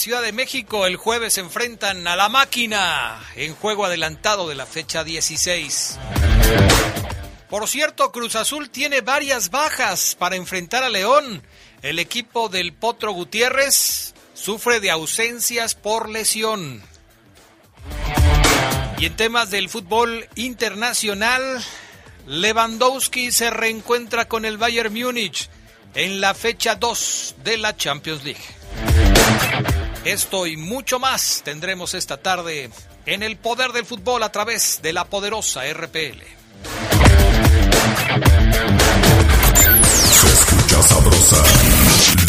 Ciudad de México. El jueves se enfrentan a la máquina en juego adelantado de la fecha 16. Por cierto, Cruz Azul tiene varias bajas para enfrentar a León. El equipo del Potro Gutiérrez sufre de ausencias por lesión. Y en temas del fútbol internacional, Lewandowski se reencuentra con el Bayern Múnich en la fecha 2 de la Champions League. Esto y mucho más tendremos esta tarde en el poder del fútbol a través de la poderosa RPL. Se escucha sabrosa,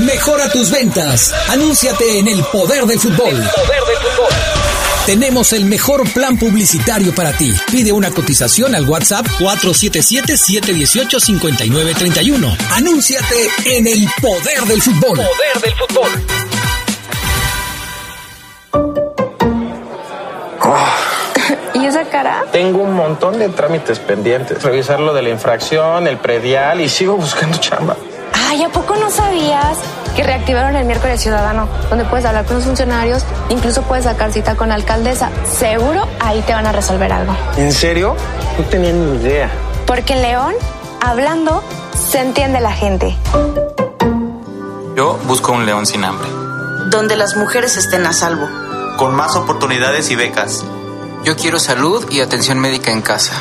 Mejora tus ventas. Anúnciate en el poder del fútbol. poder del fútbol. Tenemos el mejor plan publicitario para ti. Pide una cotización al WhatsApp 477-718-5931. Anúnciate en el poder del fútbol. Poder del fútbol. ¿Y esa cara? Tengo un montón de trámites pendientes. Revisar lo de la infracción, el predial y sigo buscando chamba. Ay, ¿a poco no sabías que reactivaron el miércoles ciudadano? Donde puedes hablar con los funcionarios, incluso puedes sacar cita con la alcaldesa. Seguro ahí te van a resolver algo. ¿En serio? No tenía ni idea. Porque en León, hablando, se entiende la gente. Yo busco un león sin hambre. Donde las mujeres estén a salvo. Con más oportunidades y becas. Yo quiero salud y atención médica en casa.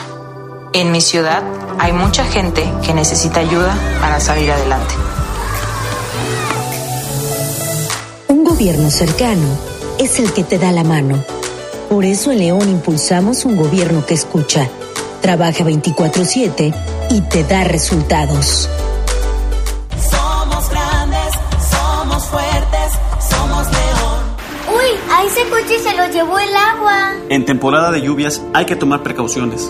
En mi ciudad hay mucha gente que necesita ayuda para salir adelante. Un gobierno cercano es el que te da la mano. Por eso en León impulsamos un gobierno que escucha, trabaja 24/7 y te da resultados. Somos grandes, somos fuertes, somos León. Uy, a ese coche se lo llevó el agua. En temporada de lluvias hay que tomar precauciones.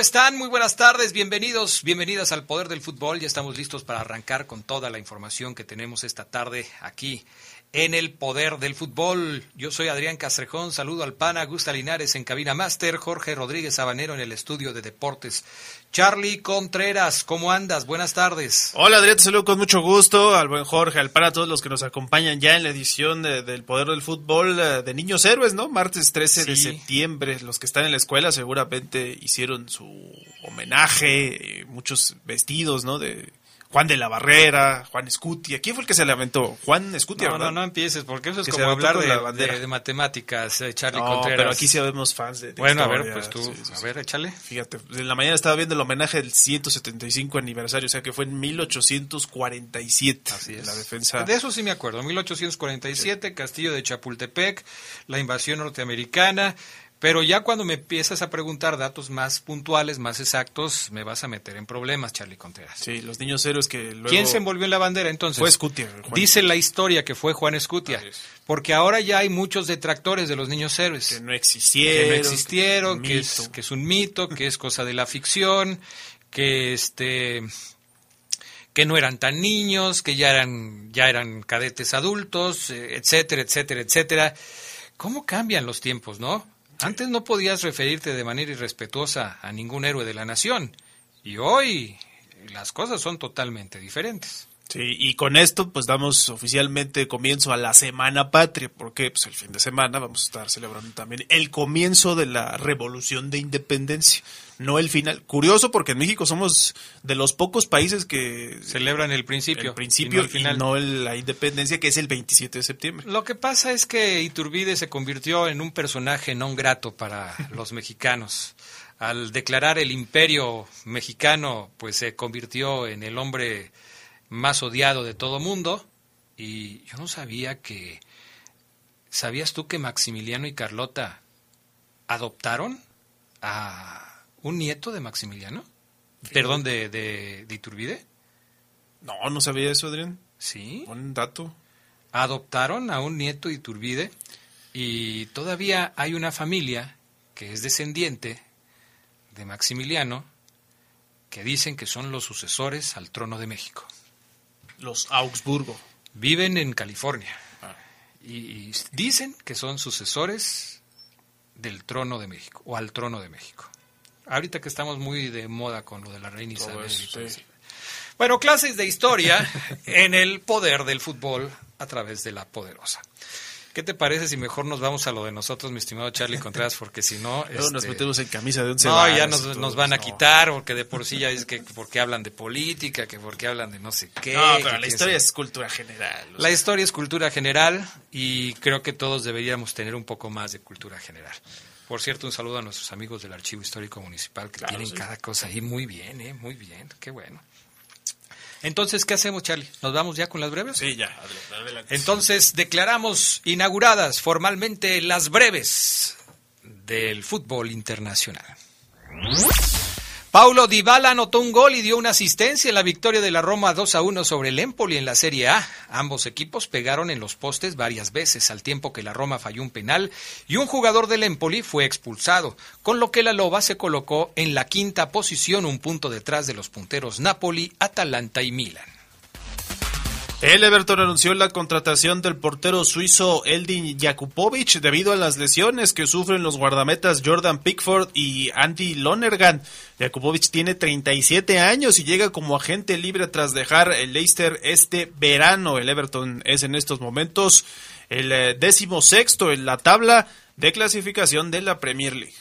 ¿Cómo están? Muy buenas tardes, bienvenidos, bienvenidas al Poder del Fútbol. Ya estamos listos para arrancar con toda la información que tenemos esta tarde aquí en el Poder del Fútbol. Yo soy Adrián Castrejón, saludo al PAN, Augusta Linares en Cabina Master, Jorge Rodríguez Sabanero en el estudio de Deportes. Charlie Contreras, ¿cómo andas? Buenas tardes. Hola Adrián, te saludo con mucho gusto al buen Jorge, al PAN, a todos los que nos acompañan ya en la edición de- del Poder del Fútbol eh, de Niños Héroes, ¿no? Martes 13 de septiembre. Los que están en la escuela seguramente hicieron su homenaje, eh, muchos vestidos, ¿no? De Juan de la Barrera, Juan Escutia. ¿Quién fue el que se lamentó? Juan Escutia, No, ¿verdad? no, no empieces, porque eso es Que como hablar de, la bandera. de- de matemáticas, eh, Charlie No, Contreras. pero aquí sí habemos fans de, de Bueno, a ver, pues tú, sí, sí, a sí. ver, échale. Fíjate, en la mañana estaba viendo el homenaje del 175 aniversario, o sea que fue en 1847. Así es. La defensa. De eso sí me acuerdo. 1847, Castillo de Chapultepec, la invasión norteamericana. Pero ya cuando me empiezas a preguntar datos más puntuales, más exactos, me vas a meter en problemas, Charlie Contreras. Sí, los niños héroes que luego. ¿Quién se envolvió en la bandera entonces? Fue Escutia, Juan. Dice la historia que fue Juan Escutia. Porque ahora ya hay muchos detractores de los niños héroes. Que no existieron. que no existieron, que que, es es, un mito. que es un mito, que es cosa de la ficción, que este que no eran tan niños, que ya eran ya eran cadetes adultos, eh, etcétera, etcétera, etcétera. ¿Cómo cambian los tiempos, no? Antes no podías referirte de manera irrespetuosa a ningún héroe de la nación y hoy las cosas son totalmente diferentes. Sí, y con esto pues damos oficialmente comienzo a la Semana Patria, porque pues el fin de semana vamos a estar celebrando también el comienzo de la Revolución de Independencia, no el final. Curioso porque en México somos de los pocos países que Celebran el principio, el principio y no el final. y no el- la independencia que es el 27 de septiembre. Lo que pasa es que Iturbide se convirtió en un personaje no grato para los mexicanos. Al declarar el imperio mexicano, pues se convirtió en el hombre más odiado de todo mundo. Y yo no sabía que... ¿Sabías tú que Maximiliano y Carlota adoptaron a un nieto de Maximiliano? Perdón, de, de, de Iturbide. No, no sabía eso, Adrián. Sí. Buen dato. adoptaron a un nieto de Iturbide y todavía hay una familia que es descendiente de Maximiliano que dicen que son los sucesores al trono de México. Los Augsburgo. Viven en California y, y dicen que son sucesores del trono de México o al trono de México. Ahorita que estamos muy de moda con lo de la reina Isabel. sí. Bueno, clases de historia en el poder del fútbol a través de la poderosa. ¿Qué te parece si mejor nos vamos a lo de nosotros, mi estimado Charlie Contreras? Porque si no... Luego nos este, metemos en camisa de once No, ya nos, nos van a no. quitar, porque de por sí ya es que porque hablan de política, que porque hablan de no sé qué. No, pero la historia es cultura general. o La historia es cultura general y creo que todos deberíamos tener un poco más de cultura general. Por cierto, un saludo a nuestros amigos del Archivo Histórico Municipal que Claro, tienen sí. cada cosa ahí muy bien, ¿eh? Muy bien, qué bueno. Entonces, ¿qué hacemos, Charlie? ¿Nos vamos ya con las breves? Sí, ya, adelante, adelante. Entonces, declaramos inauguradas formalmente las breves del fútbol internacional. Paulo Dybala anotó un gol y dio una asistencia en la victoria de la Roma 2 a 1 sobre el Empoli en la Serie A. Ambos equipos pegaron en los postes varias veces al tiempo que la Roma falló un penal y un jugador del Empoli fue expulsado, con lo que la Loba se colocó en la quinta posición, un punto detrás de los punteros Napoli, Atalanta y Milan. El Everton anunció la contratación del portero suizo Eldin Jakubovic debido a las lesiones que sufren los guardametas Jordan Pickford y Andy Lonergan. Jakubovic tiene 37 años y llega como agente libre tras dejar el Leicester este verano. El Everton es en estos momentos el eh, décimo sexto en la tabla de clasificación de la Premier League.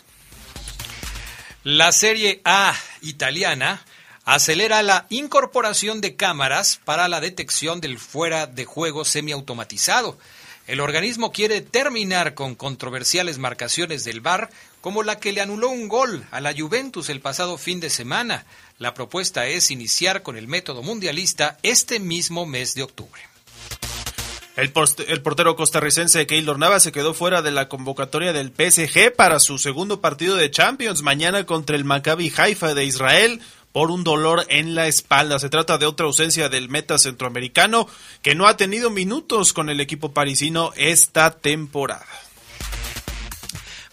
La Serie A italiana acelera la incorporación de cámaras para la detección del fuera de juego semiautomatizado. El organismo quiere terminar con controversiales marcaciones del VAR, como la que le anuló un gol a la Juventus el pasado fin de semana. La propuesta es iniciar con el método mundialista este mismo mes de octubre. El, el portero costarricense Keylor Navas se quedó fuera de la convocatoria del PSG para su segundo partido de Champions mañana contra el Maccabi Haifa de Israel por un dolor en la espalda. Se trata de otra ausencia del meta centroamericano que no ha tenido minutos con el equipo parisino esta temporada.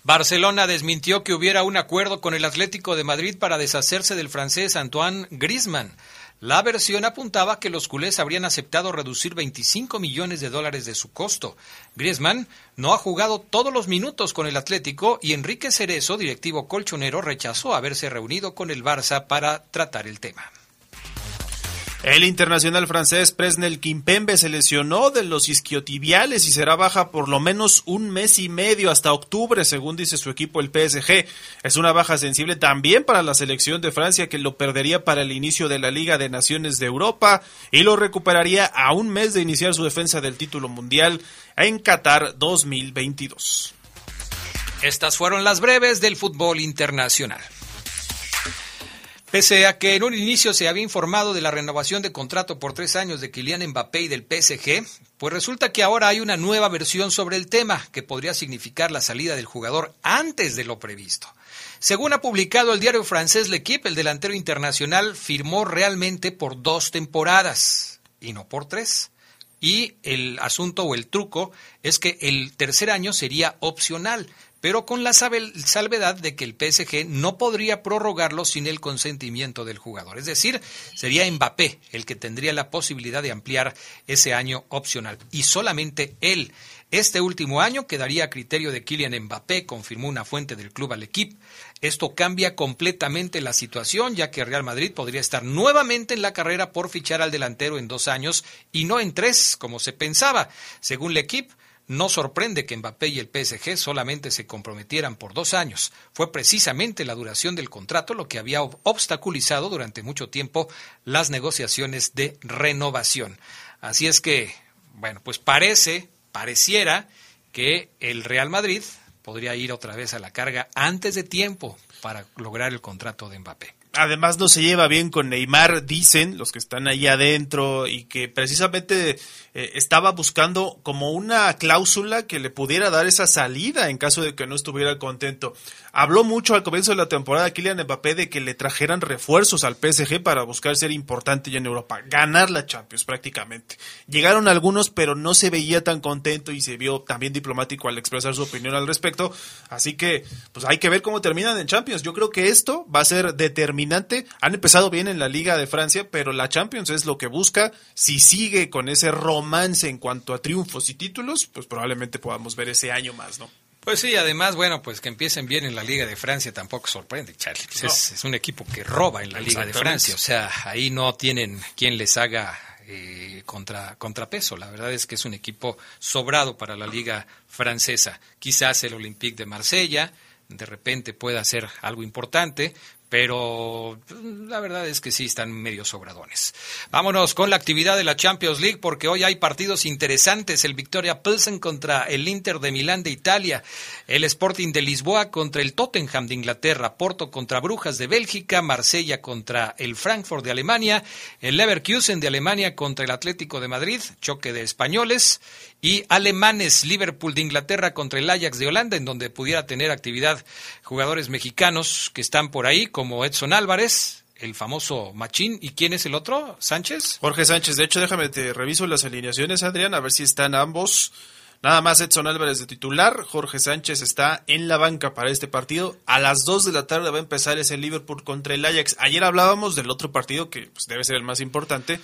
Barcelona desmintió que hubiera un acuerdo con el Atlético de Madrid para deshacerse del francés Antoine Griezmann. La versión apuntaba que los culés habrían aceptado reducir 25 millones de dólares de su costo. Griezmann no ha jugado todos los minutos con el Atlético y Enrique Cerezo, directivo colchonero, rechazó haberse reunido con el Barça para tratar el tema. El internacional francés Presnel Kimpembe se lesionó de los isquiotibiales y será baja por lo menos un mes y medio hasta octubre, según dice su equipo el PSG. Es una baja sensible también para la selección de Francia que lo perdería para el inicio de la Liga de Naciones de Europa y lo recuperaría a un mes de iniciar su defensa del título mundial en Qatar 2022. Estas fueron las breves del fútbol internacional. Pese a que en un inicio se había informado de la renovación de contrato por tres años de Kylian Mbappé y del PSG, pues resulta que ahora hay una nueva versión sobre el tema que podría significar la salida del jugador antes de lo previsto. Según ha publicado el diario francés L'Equipe, el delantero internacional firmó realmente por dos temporadas y no por tres. Y el asunto o el truco es que el tercer año sería opcional, pero con la salvedad de que el PSG no podría prorrogarlo sin el consentimiento del jugador. Es decir, sería Mbappé el que tendría la posibilidad de ampliar ese año opcional y solamente él. Este último año quedaría a criterio de Kylian Mbappé, confirmó una fuente del club al equipo. Esto cambia completamente la situación, ya que Real Madrid podría estar nuevamente en la carrera por fichar al delantero en dos años y no en tres, como se pensaba. Según el equipo, no sorprende que Mbappé y el PSG solamente se comprometieran por dos años. Fue precisamente la duración del contrato lo que había obstaculizado durante mucho tiempo las negociaciones de renovación. Así es que, bueno, pues parece, pareciera que el Real Madrid podría ir otra vez a la carga antes de tiempo para lograr el contrato de Mbappé. Además no se lleva bien con Neymar, dicen los que están ahí adentro y que precisamente eh, estaba buscando como una cláusula que le pudiera dar esa salida en caso de que no estuviera contento. Habló mucho al comienzo de la temporada Kylian Mbappé de que le trajeran refuerzos al PSG para buscar ser importante ya en Europa, ganar la Champions prácticamente. Llegaron algunos, pero no se veía tan contento y se vio también diplomático al expresar su opinión al respecto. Así que, pues hay que ver cómo terminan en Champions. Yo creo que esto va a ser determinante. Han empezado bien en la Liga de Francia, pero la Champions es lo que busca. Si sigue con ese romance en cuanto a triunfos y títulos, pues probablemente podamos ver ese año más, ¿no? Pues sí, además, bueno, pues que empiecen bien en la Liga de Francia tampoco sorprende, Charlie. Pues es, un equipo que roba en la Liga de Francia, o sea, ahí no tienen quien les haga eh, contra, contrapeso. La verdad es que es un equipo sobrado para la Liga francesa. Quizás el Olympique de Marsella de repente pueda ser algo importante, pero pues, la verdad es que sí están medio sobradones. Vámonos con la actividad de la Champions League porque hoy hay partidos interesantes. El Victoria Pilsen contra el Inter de Milán de Italia, el Sporting de Lisboa contra el Tottenham de Inglaterra, Porto contra Brujas de Bélgica, Marsella contra el Frankfurt de Alemania, el Leverkusen de Alemania contra el Atlético de Madrid, choque de españoles y alemanes, Liverpool de Inglaterra contra el Ajax de Holanda, en donde pudiera tener actividad jugadores mexicanos que están por ahí, como Edson Álvarez, el famoso Machín. ¿Y quién es el otro? ¿Sánchez? Jorge Sánchez. De hecho, déjame te reviso las alineaciones, Adrián, a ver si están ambos. Nada más Edson Álvarez de titular, Jorge Sánchez está en la banca para este partido. A las 2 de la tarde va a empezar ese Liverpool contra el Ajax. Ayer hablábamos del otro partido que pues, debe ser el más importante,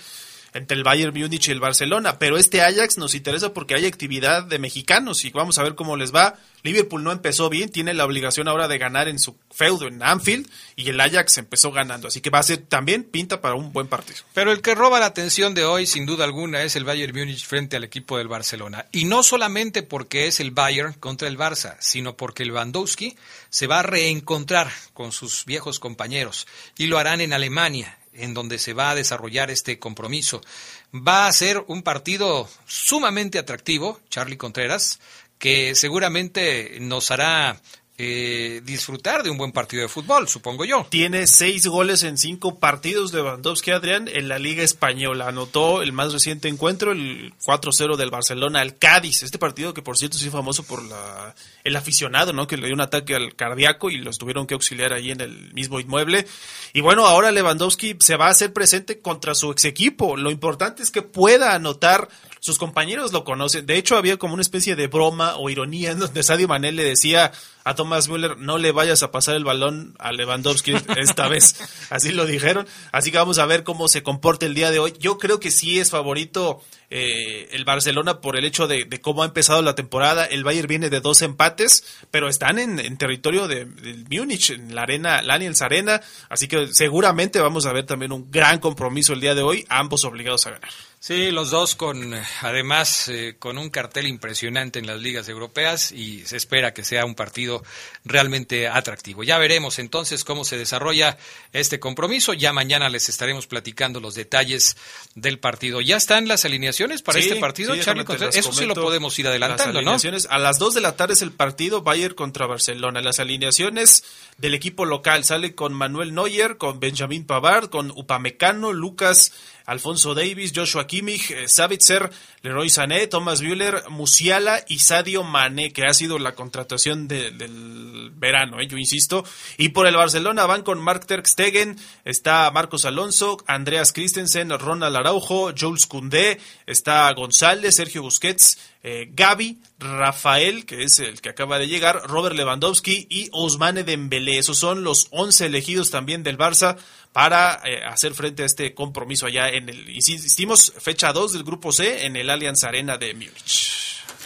entre el Bayern Múnich y el Barcelona, pero este Ajax nos interesa porque hay actividad de mexicanos y vamos a ver cómo les va. Liverpool no empezó bien, tiene la obligación ahora de ganar en su feudo en Anfield y el Ajax empezó ganando, así que va a ser también pinta para un buen partido. Pero el que roba la atención de hoy, sin duda alguna, es el Bayern Múnich frente al equipo del Barcelona. Y no solamente porque es el Bayern contra el Barça, sino porque el Bandowski se va a reencontrar con sus viejos compañeros y lo harán en Alemania en donde se va a desarrollar este compromiso. Va a ser un partido sumamente atractivo, Charlie Contreras, que seguramente nos hará eh, disfrutar de un buen partido de fútbol, supongo yo. Tiene seis goles en cinco partidos Lewandowski, Adrián, en la Liga Española. Anotó el más reciente encuentro, el 4-0 del Barcelona al Cádiz. Este partido que, por cierto, sí famoso por la, el aficionado, ¿no? Que le dio un ataque al cardíaco y los tuvieron que auxiliar ahí en el mismo inmueble. Y bueno, ahora Lewandowski se va a hacer presente contra su ex equipo. Lo importante es que pueda anotar sus compañeros lo conocen. De hecho, había como una especie de broma o ironía en donde Sadio Mané le decía a Thomas Müller, no le vayas a pasar el balón a Lewandowski esta vez. Así lo dijeron. Así que vamos a ver cómo se comporta el día de hoy. Yo creo que sí es favorito eh, el Barcelona por el hecho de, cómo ha empezado la temporada. El Bayern viene de dos empates, pero están en, territorio de, del Múnich, en la arena, la Allianz Arena. Así que seguramente vamos a ver también un gran compromiso el día de hoy, ambos obligados a ganar. Sí, los dos con, además, eh, con un cartel impresionante en las ligas europeas y se espera que sea un partido realmente atractivo. Ya veremos entonces cómo se desarrolla este compromiso. Ya mañana les estaremos platicando los detalles del partido. ¿Ya están las alineaciones para este partido, Charlie? Eso sí lo podemos ir adelantando, ¿no? A las 2 de la tarde es el partido Bayern contra Barcelona. Las alineaciones del equipo local sale con Manuel Neuer, con Benjamín Pavard, con Upamecano, Lucas Alfonso Davis, Joshua Kimmich, eh, Savitzer, Leroy Sané, Thomas Müller, Musiala y Sadio Mané, que ha sido la contratación del verano, eh, yo insisto. Y por el Barcelona van con Mark Ter Stegen, está Marcos Alonso, Andreas Christensen, Ronald Araujo, Jules Koundé, está González, Sergio Busquets, eh, Gaby, Rafael, que es el que acaba de llegar, Robert Lewandowski y Ousmane Dembélé. Esos son los 11 elegidos también del Barça para eh, hacer frente a este compromiso allá en el, insistimos, fecha 2 del Grupo C en el Allianz Arena de Múnich.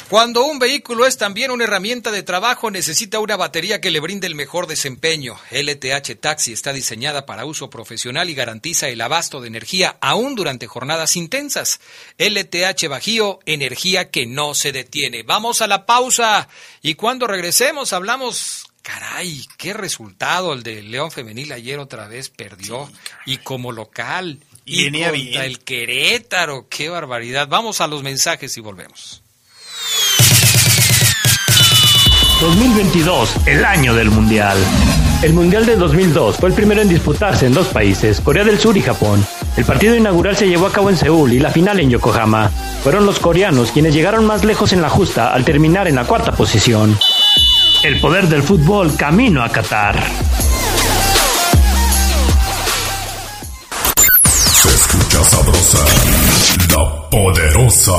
Cuando un vehículo es también una herramienta de trabajo, necesita una batería que le brinde el mejor desempeño. LTH Taxi está diseñada para uso profesional y garantiza el abasto de energía aún durante jornadas intensas. LTH Bajío, energía que no se detiene. Vamos a la pausa y cuando regresemos hablamos Caray, qué resultado el de León Femenil ayer otra vez perdió y como local y, contra el Querétaro, qué barbaridad. Vamos a los mensajes y volvemos. 2022, el año del Mundial. El Mundial de 2002 fue el primero en disputarse en dos países, Corea del Sur y Japón. El partido inaugural se llevó a cabo en Seúl y la final en Yokohama. Fueron los coreanos quienes llegaron más lejos en la justa al terminar en la cuarta posición. El poder del fútbol camino a Qatar. Se escucha sabrosa, la poderosa.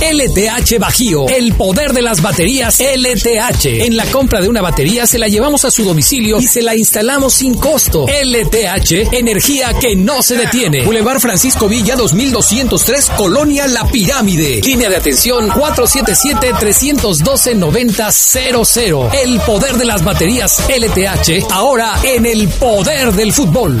LTH Bajío, el poder de las baterías LTH. En la compra de una batería se la llevamos a su domicilio y se la instalamos sin costo. LTH, energía que no se detiene. Boulevard Francisco Villa 2203, Colonia La Pirámide. Línea de atención 477-312-9000. El poder de las baterías LTH, ahora en el poder del fútbol.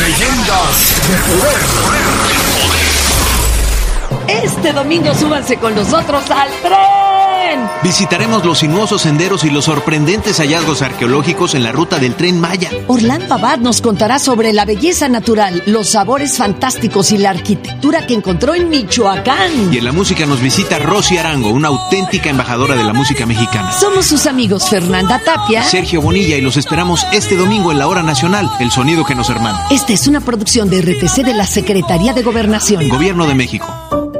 Leyendas de poder. Este domingo súbanse con nosotros al Visitaremos los sinuosos senderos y los sorprendentes hallazgos arqueológicos en la ruta del tren Maya. Orlando Abad nos contará sobre la belleza natural, los sabores fantásticos y la arquitectura que encontró en Michoacán. Y en la música nos visita Rosy Arango, una auténtica embajadora de la música mexicana. Somos sus amigos Fernanda Tapia, Sergio Bonilla y los esperamos este domingo en la hora nacional, el sonido que nos hermana. Esta es una producción de RTC de la Secretaría de Gobernación. Gobierno de México.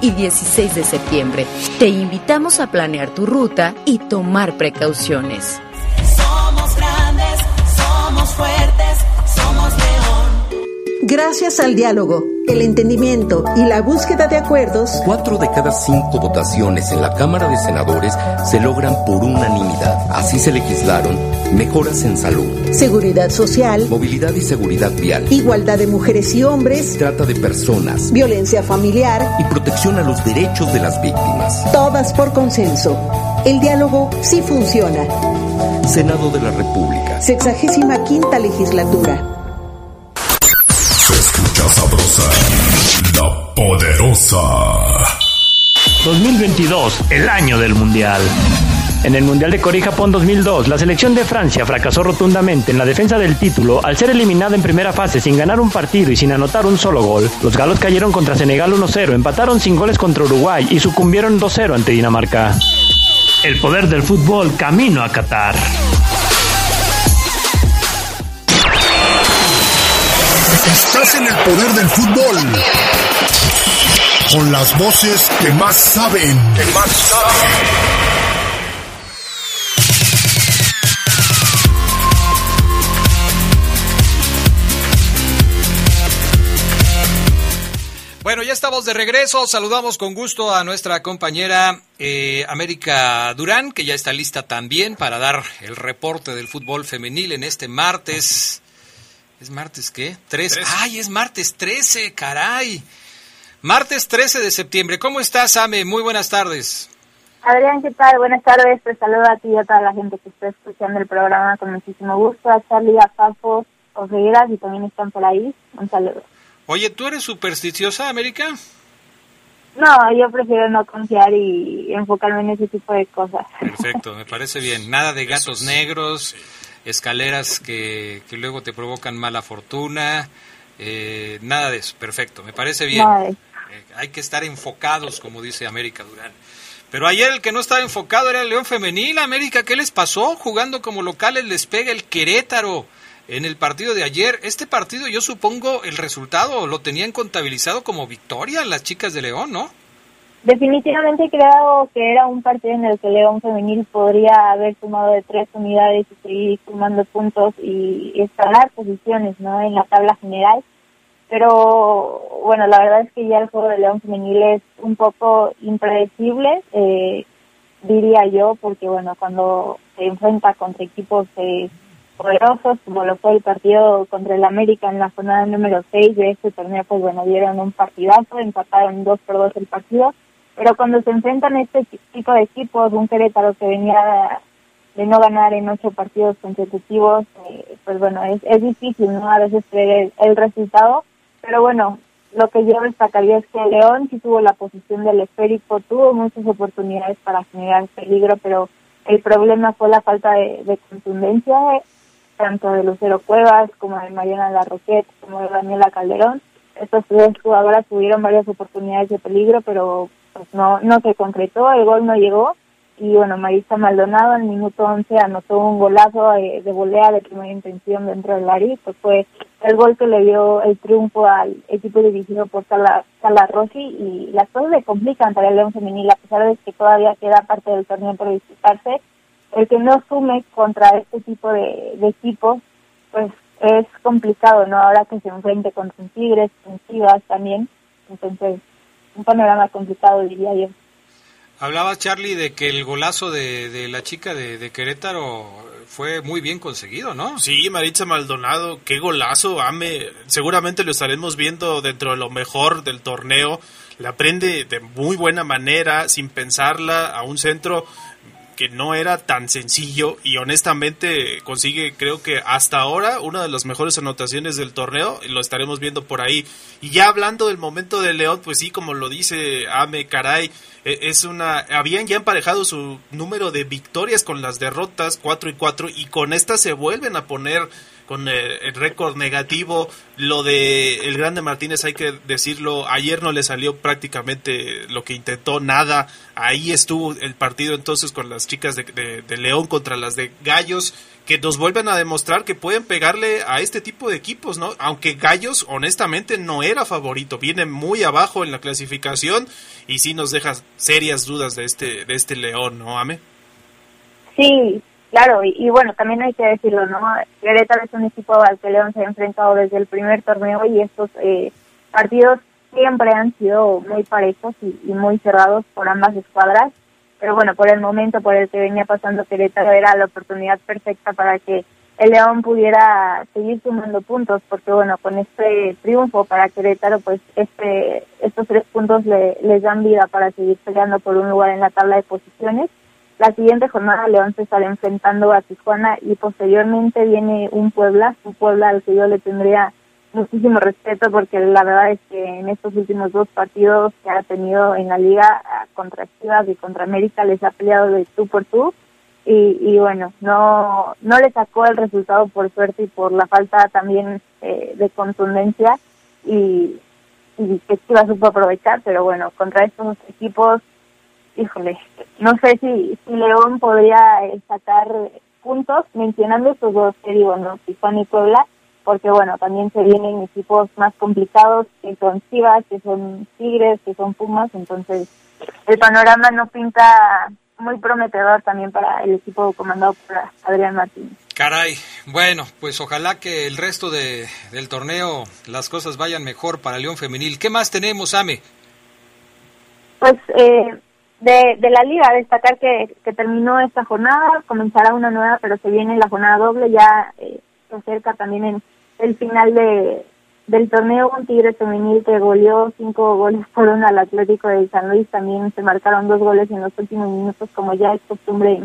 y 16 de septiembre. Te invitamos a planear tu ruta y tomar precauciones. Somos grandes, somos fuertes, somos león. Gracias al diálogo, el entendimiento y la búsqueda de acuerdos, Cuatro de cada cinco votaciones en la Cámara de Senadores se logran por unanimidad. Así se legislaron mejoras en salud, seguridad social, movilidad y seguridad vial, igualdad de mujeres y hombres, trata de personas violencia familiar, y protección a los derechos de las víctimas. todas por consenso. el diálogo sí funciona. Senado de la República. Sexagésima quinta legislatura. Se escucha sabrosa, la poderosa. 2022, el año del Mundial. En el Mundial de Corea Japón 2002, la selección de Francia fracasó rotundamente en la defensa del título al ser eliminada en primera fase sin ganar un partido y sin anotar un solo gol. Los galos cayeron contra Senegal 1-0, empataron sin goles contra Uruguay y sucumbieron 2-0 ante Dinamarca. El poder del fútbol camino a Qatar. Estás en el poder del fútbol. Con las voces que más saben. Que más saben. Bueno, ya estamos de regreso. Saludamos con gusto a nuestra compañera eh, América Durán, que ya está lista también para dar el reporte del fútbol femenil en este martes. ¿Es martes qué? Tres. ¡Ay, es martes 13! ¡Caray! Martes 13 de septiembre. ¿Cómo estás, Ame? Muy buenas tardes. Adrián, ¿qué tal? Buenas tardes. Te saludo a ti y a toda la gente que está escuchando el programa con muchísimo gusto. A Charlie, a Papo, Osegueras y también están por ahí. Un saludo. Oye, ¿tú eres supersticiosa, América? No, yo prefiero no confiar y enfocarme en ese tipo de cosas. Perfecto, me parece bien. Nada de gatos negros, escaleras que, que luego te provocan mala fortuna, eh, nada de eso. Perfecto, me parece bien. Hay que estar enfocados, como dice América Durán. Pero ayer el que no estaba enfocado era el León Femenil. América, ¿qué les pasó? Jugando como locales les pega el Querétaro en el partido de ayer. Este partido yo supongo el resultado lo tenían contabilizado como victoria las chicas de León, ¿no? Definitivamente creo que era un partido en el que León Femenil podría haber sumado de tres unidades y seguir sumando puntos y escalar posiciones ¿no? en la tabla general. Pero bueno, la verdad es que ya el juego de León Femenil es un poco impredecible, eh, diría yo, porque bueno, cuando se enfrenta contra equipos eh, poderosos, como lo fue el partido contra el América en la jornada número 6 de este torneo, pues bueno, dieron un partidazo, empataron 2 por 2 el partido, pero cuando se enfrentan este tipo de equipos, un Querétaro que venía de no ganar en ocho partidos consecutivos, eh, pues bueno, es, es difícil, ¿no? A veces creer el, el, resultado, pero bueno, lo que yo destacaría es que León sí tuvo la posición del esférico, tuvo muchas oportunidades para generar peligro, pero el problema fue la falta de, de contundencia tanto de Lucero Cuevas como de Mariana Larroquette como de Daniela Calderón. Estas tres jugadoras tuvieron varias oportunidades de peligro, pero pues no no se concretó, el gol no llegó. Y bueno, Marisa Maldonado el minuto 11 anotó un golazo de, de volea de primera intención dentro del área, pues fue el gol que le dio el triunfo al equipo dirigido por Sala, Sala Rossi y las cosas le complican para el León Femenil, a pesar de que todavía queda parte del torneo por disputarse el que no sume contra este tipo de, de equipos, pues es complicado, ¿no? Ahora que se enfrente con Tigres, con Chivas también, entonces un panorama complicado diría yo. Hablaba Charlie de que el golazo de, de la chica de, Querétaro fue muy bien conseguido, ¿no? Sí, Maritza Maldonado, qué golazo, Ame. Seguramente lo estaremos viendo dentro de lo mejor del torneo. La prende de muy buena manera, sin pensarla, a un centro que no era tan sencillo y honestamente consigue creo que hasta ahora una de las mejores anotaciones del torneo y lo estaremos viendo por ahí y ya hablando del momento de León pues sí como lo dice Ame Caray es una habían ya emparejado su número de victorias con las derrotas 4 y 4 y con estas se vuelven a poner con el, el récord negativo. Lo de el Grande Martínez, hay que decirlo, ayer no le salió prácticamente lo que intentó, nada. Ahí estuvo el partido entonces con las chicas de, de, de León contra las de Gallos, que nos vuelven a demostrar que pueden pegarle a este tipo de equipos, ¿no? Aunque Gallos, honestamente, no era favorito, viene muy abajo en la clasificación y sí nos deja serias dudas de este, de este León, ¿no, Ame? Sí, Claro, y, bueno, también hay que decirlo, ¿no? Querétaro es un equipo al que León se ha enfrentado desde el primer torneo y estos eh, partidos siempre han sido muy parejos y, muy cerrados por ambas escuadras. Pero bueno, por el momento por el que venía pasando Querétaro era la oportunidad perfecta para que el León pudiera seguir sumando puntos, porque bueno, con este triunfo para Querétaro, pues este estos tres puntos le, les dan vida para seguir peleando por un lugar en la tabla de posiciones. La siguiente jornada León se estará enfrentando a Tijuana y posteriormente viene un Puebla, un Puebla al que yo le tendría muchísimo respeto porque la verdad es que en estos últimos dos partidos que ha tenido en la liga contra Chivas y contra América les ha peleado de tú por tú y, y bueno, no, no le sacó el resultado por suerte y por la falta también eh, de contundencia y, y que Chivas supo aprovechar, pero bueno, contra estos equipos, híjole, no sé si, si León podría eh, sacar puntos mencionando estos dos que digo, ¿no? Tijuana y Puebla, porque bueno, también se vienen equipos más complicados que son Chivas, que son Tigres, que son Pumas, entonces el panorama no pinta muy prometedor también para el equipo comandado por Adrián Martínez. Caray, bueno, pues ojalá que el resto de, del torneo las cosas vayan mejor para León Femenil. ¿Qué más tenemos, Ame? Pues eh, de, de la liga, destacar que, que terminó esta jornada, comenzará una nueva, pero se viene la jornada doble, ya eh, se acerca también en el final de, del torneo un Tigre femenil que goleó cinco goles por uno al Atlético de San Luis. También se marcaron dos goles en los últimos minutos, como ya es costumbre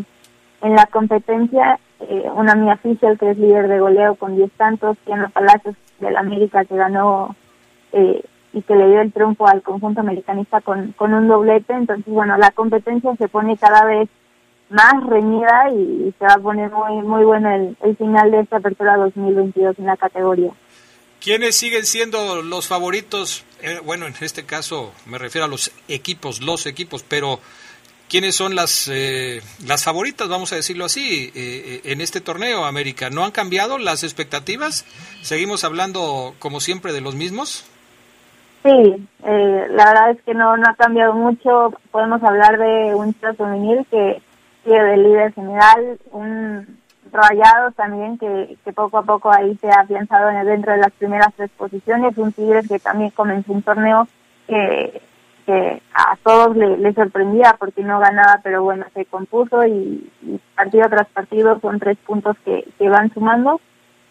en, la competencia. Eh, una Mia Fischer, que es líder de goleo con 10 tantos, Tiana Palacios del América, que ganó eh, y que le dio el triunfo al conjunto americanista con, con un doblete. Entonces, bueno, la competencia se pone cada vez más reñida y, se va a poner muy, muy bueno el, el final de esta apertura 2022 en la categoría. ¿Quiénes siguen siendo los favoritos? Eh, bueno, en este caso me refiero a los equipos, los equipos, pero ¿quiénes son las, eh, las favoritas, vamos a decirlo así, eh, en este torneo, América? ¿No han cambiado las expectativas? ¿Seguimos hablando, como siempre, de los mismos? Sí, la verdad es que no, no ha cambiado mucho. Podemos hablar de un femenil que sigue de líder general, un Rayados también, que, que poco a poco ahí se ha afianzado dentro de las primeras tres posiciones. Un Tigres que también comenzó un torneo que, que a todos le, sorprendía porque no ganaba, pero bueno, se compuso y, partido tras partido son tres puntos que, que van sumando.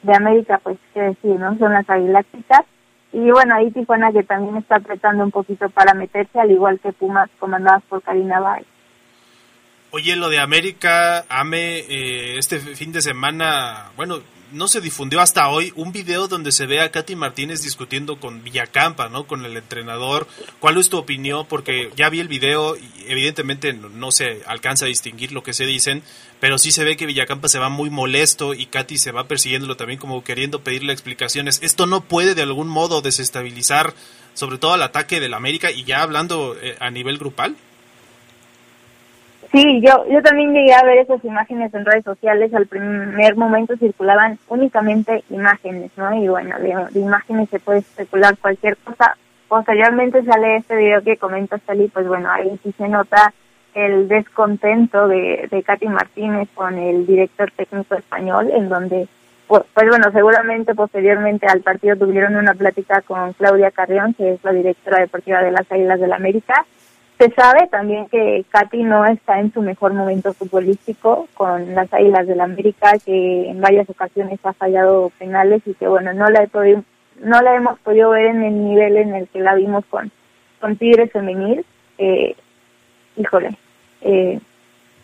De América, pues, qué decir, ¿no? Son las aguilácticas. Y bueno, ahí Tijuana que también está apretando un poquito para meterse, al igual que Pumas comandadas por Karina Bay. Oye, lo de América, Ame, eh, este fin de semana, bueno, no se difundió hasta hoy un video donde se ve a Katy Martínez discutiendo con Villacampa, ¿no? Con el entrenador. ¿Cuál es tu opinión? Porque ya vi el video y evidentemente no, se alcanza a distinguir lo que se dicen, pero sí se ve que Villacampa se va muy molesto y Katy se va persiguiéndolo también como queriendo pedirle explicaciones. Esto no puede de algún modo desestabilizar sobre todo el ataque del América y ya hablando eh, a nivel grupal. Sí, yo, yo también llegué a ver esas imágenes en redes sociales. Al primer momento circulaban únicamente imágenes, ¿no? Y bueno, de, imágenes se puede especular cualquier cosa. Posteriormente sale este video que comenta Sally, pues bueno, ahí sí se nota el descontento de, de Katy Martínez con el director técnico español, en donde, pues, pues bueno, seguramente posteriormente al partido tuvieron una plática con Claudia Carrión, que es la directora deportiva de las Águilas del la América, se sabe también que Katy no está en su mejor momento futbolístico con las Águilas del la América, que en varias ocasiones ha fallado penales y que bueno, no la, he podido, no la hemos podido ver en el nivel en el que la vimos con, con Tigres Femenil. Eh, híjole, eh,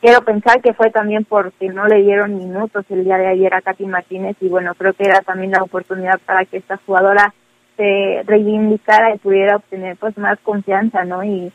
quiero pensar que fue también porque no le dieron minutos el día de ayer a Katy Martínez y bueno, creo que era también la oportunidad para que esta jugadora se reivindicara y pudiera obtener pues más confianza, ¿no? Y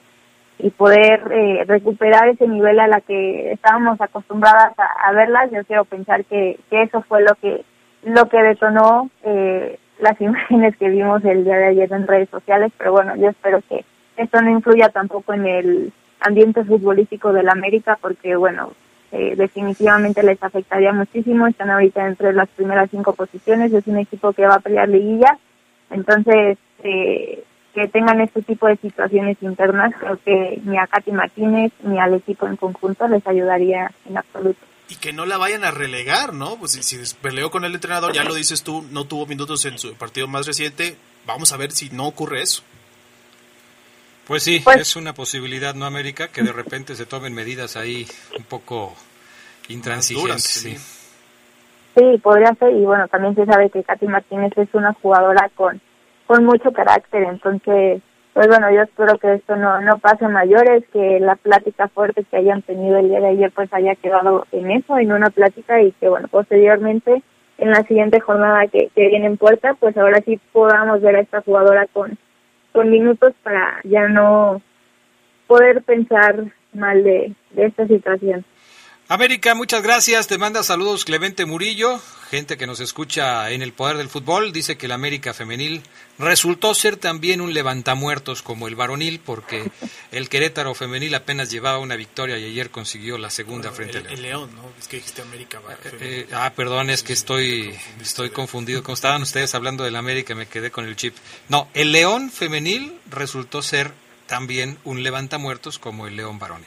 y poder eh, recuperar ese nivel a la que estábamos acostumbradas a, verlas yo quiero pensar que, que, eso fue lo que lo que detonó eh, las imágenes que vimos el día de ayer en redes sociales pero bueno yo espero que esto no influya tampoco en el ambiente futbolístico de la América porque bueno eh, definitivamente les afectaría muchísimo están ahorita entre las primeras cinco posiciones es un equipo que va a pelear liguilla entonces eh, que tengan este tipo de situaciones internas, creo que ni a Katy Martínez ni al equipo en conjunto les ayudaría en absoluto. Y que no la vayan a relegar, ¿no? Pues si, si peleó con el entrenador, ya lo dices tú, no tuvo minutos en su partido más reciente, vamos a ver si no ocurre eso. Pues sí, pues es una posibilidad, ¿no, América? Que de repente se tomen medidas ahí un poco intransigentes. sí. sí, podría ser. Y bueno, también se sabe que Katy Martínez es una jugadora con con mucho carácter, entonces pues bueno, yo espero que esto no, no pase mayores, que la plática fuerte que hayan tenido el día de ayer pues haya quedado en eso, en una plática y que bueno, posteriormente en la siguiente jornada que, que viene en puerta, pues ahora sí podamos ver a esta jugadora con, con minutos para ya no poder pensar mal de, de esta situación. América, muchas gracias. Te manda saludos Clemente Murillo, gente que nos escucha en el poder del fútbol. Dice que el América femenil resultó ser también un levantamuertos como el varonil, porque el Querétaro femenil apenas llevaba una victoria y ayer consiguió la segunda frente al el León, ¿no? Es que dijiste América. va, Eh, ah, perdón, es que estoy, estoy confundido. Como estaban ustedes hablando del América, me quedé con el chip. No, el León femenil resultó ser también un levantamuertos como el León varonil.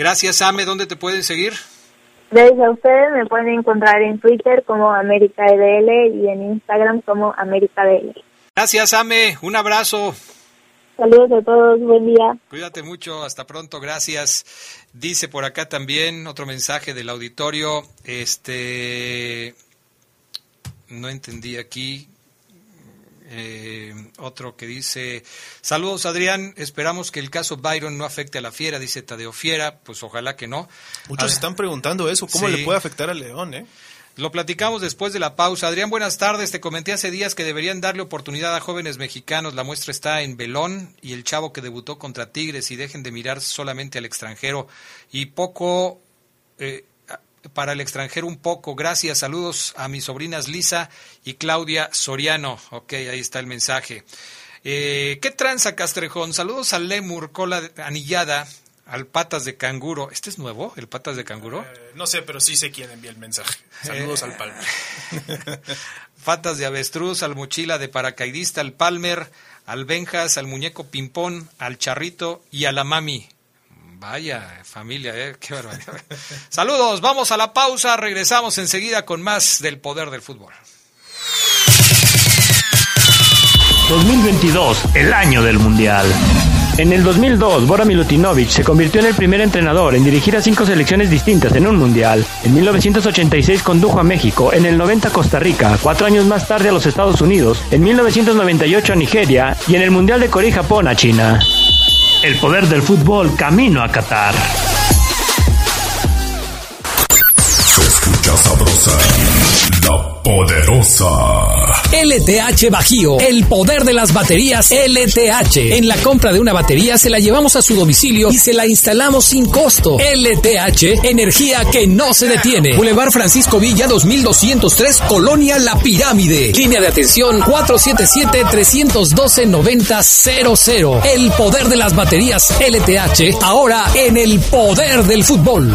Gracias, Ame. ¿Dónde te pueden seguir? Gracias a ustedes me pueden encontrar en Twitter como América EDL y en Instagram como América DL. Gracias, Ame. Un abrazo. Saludos a todos, buen día. Cuídate mucho, hasta pronto, gracias. Dice por acá también otro mensaje del auditorio, este, no entendí aquí, eh, otro que dice, saludos Adrián, esperamos que el caso Byron no afecte a la fiera, dice Tadeo Fiera, pues ojalá que no. Muchos están preguntando eso, ¿cómo Sí. le puede afectar al León, eh? Lo platicamos después de la pausa. Adrián, buenas tardes. Te comenté hace días que deberían darle oportunidad a jóvenes mexicanos. La muestra está en Belón y el chavo que debutó contra Tigres y dejen de mirar solamente al extranjero y poco eh, para el extranjero un poco. Gracias. Saludos a mis sobrinas Lisa y Claudia Soriano. Ok, ahí está el mensaje. Eh, ¿Qué tranza, Castrejón? Saludos al Lemur, cola anillada, al Patas de Canguro. ¿Este es nuevo, el Patas de Canguro? Eh, No sé, pero sí sé quién envía el mensaje. Saludos Eh, al Palmer. Patas de avestruz, al mochila de paracaidista, al Palmer, al Benjas, al muñeco Pimpón, al Charrito y a la Mami. Vaya familia, ¿eh? qué barbaridad. Saludos, vamos a la pausa, regresamos enseguida con más del poder del fútbol. 2022, el año del Mundial. En el 2002, Bora Milutinovic se convirtió en el primer entrenador en dirigir a cinco selecciones distintas en un Mundial. En 1986 condujo a México, en el 90 a Costa Rica, cuatro años más tarde a los Estados Unidos, en 1998 a Nigeria y en el Mundial de Corea y Japón a China. El poder del fútbol camino a Qatar. Poderosa. LTH Bajío, el poder de las baterías LTH. En la compra de una batería se la llevamos a su domicilio y se la instalamos sin costo. LTH, energía que no se detiene. Boulevard Francisco Villa 2203, Colonia La Pirámide. Línea de atención 477-312-9000. El poder de las baterías LTH, ahora en el poder del fútbol.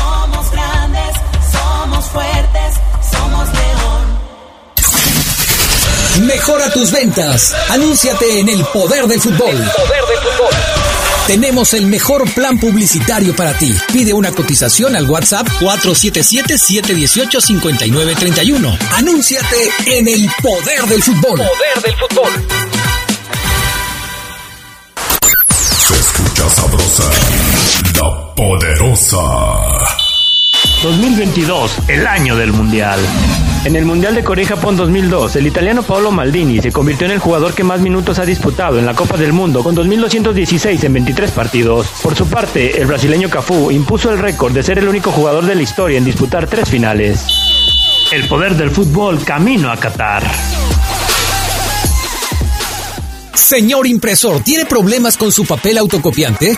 Fuertes, somos león. Mejora tus ventas. Anúnciate en el poder del fútbol. Tenemos el mejor plan publicitario para ti. Pide una cotización al WhatsApp 477-718-5931. Anúnciate en el poder del fútbol. Poder del fútbol. Se escucha sabrosa, la poderosa. 2022, el año del Mundial. En el Mundial de Corea y Japón 2002, el italiano Paolo Maldini se convirtió en el jugador que más minutos ha disputado en la Copa del Mundo con 2.216 en 23 partidos. Por su parte, el brasileño Cafú impuso el récord de ser el único jugador de la historia en disputar tres finales. El poder del fútbol camino a Qatar. Señor impresor, ¿tiene problemas con su papel autocopiante?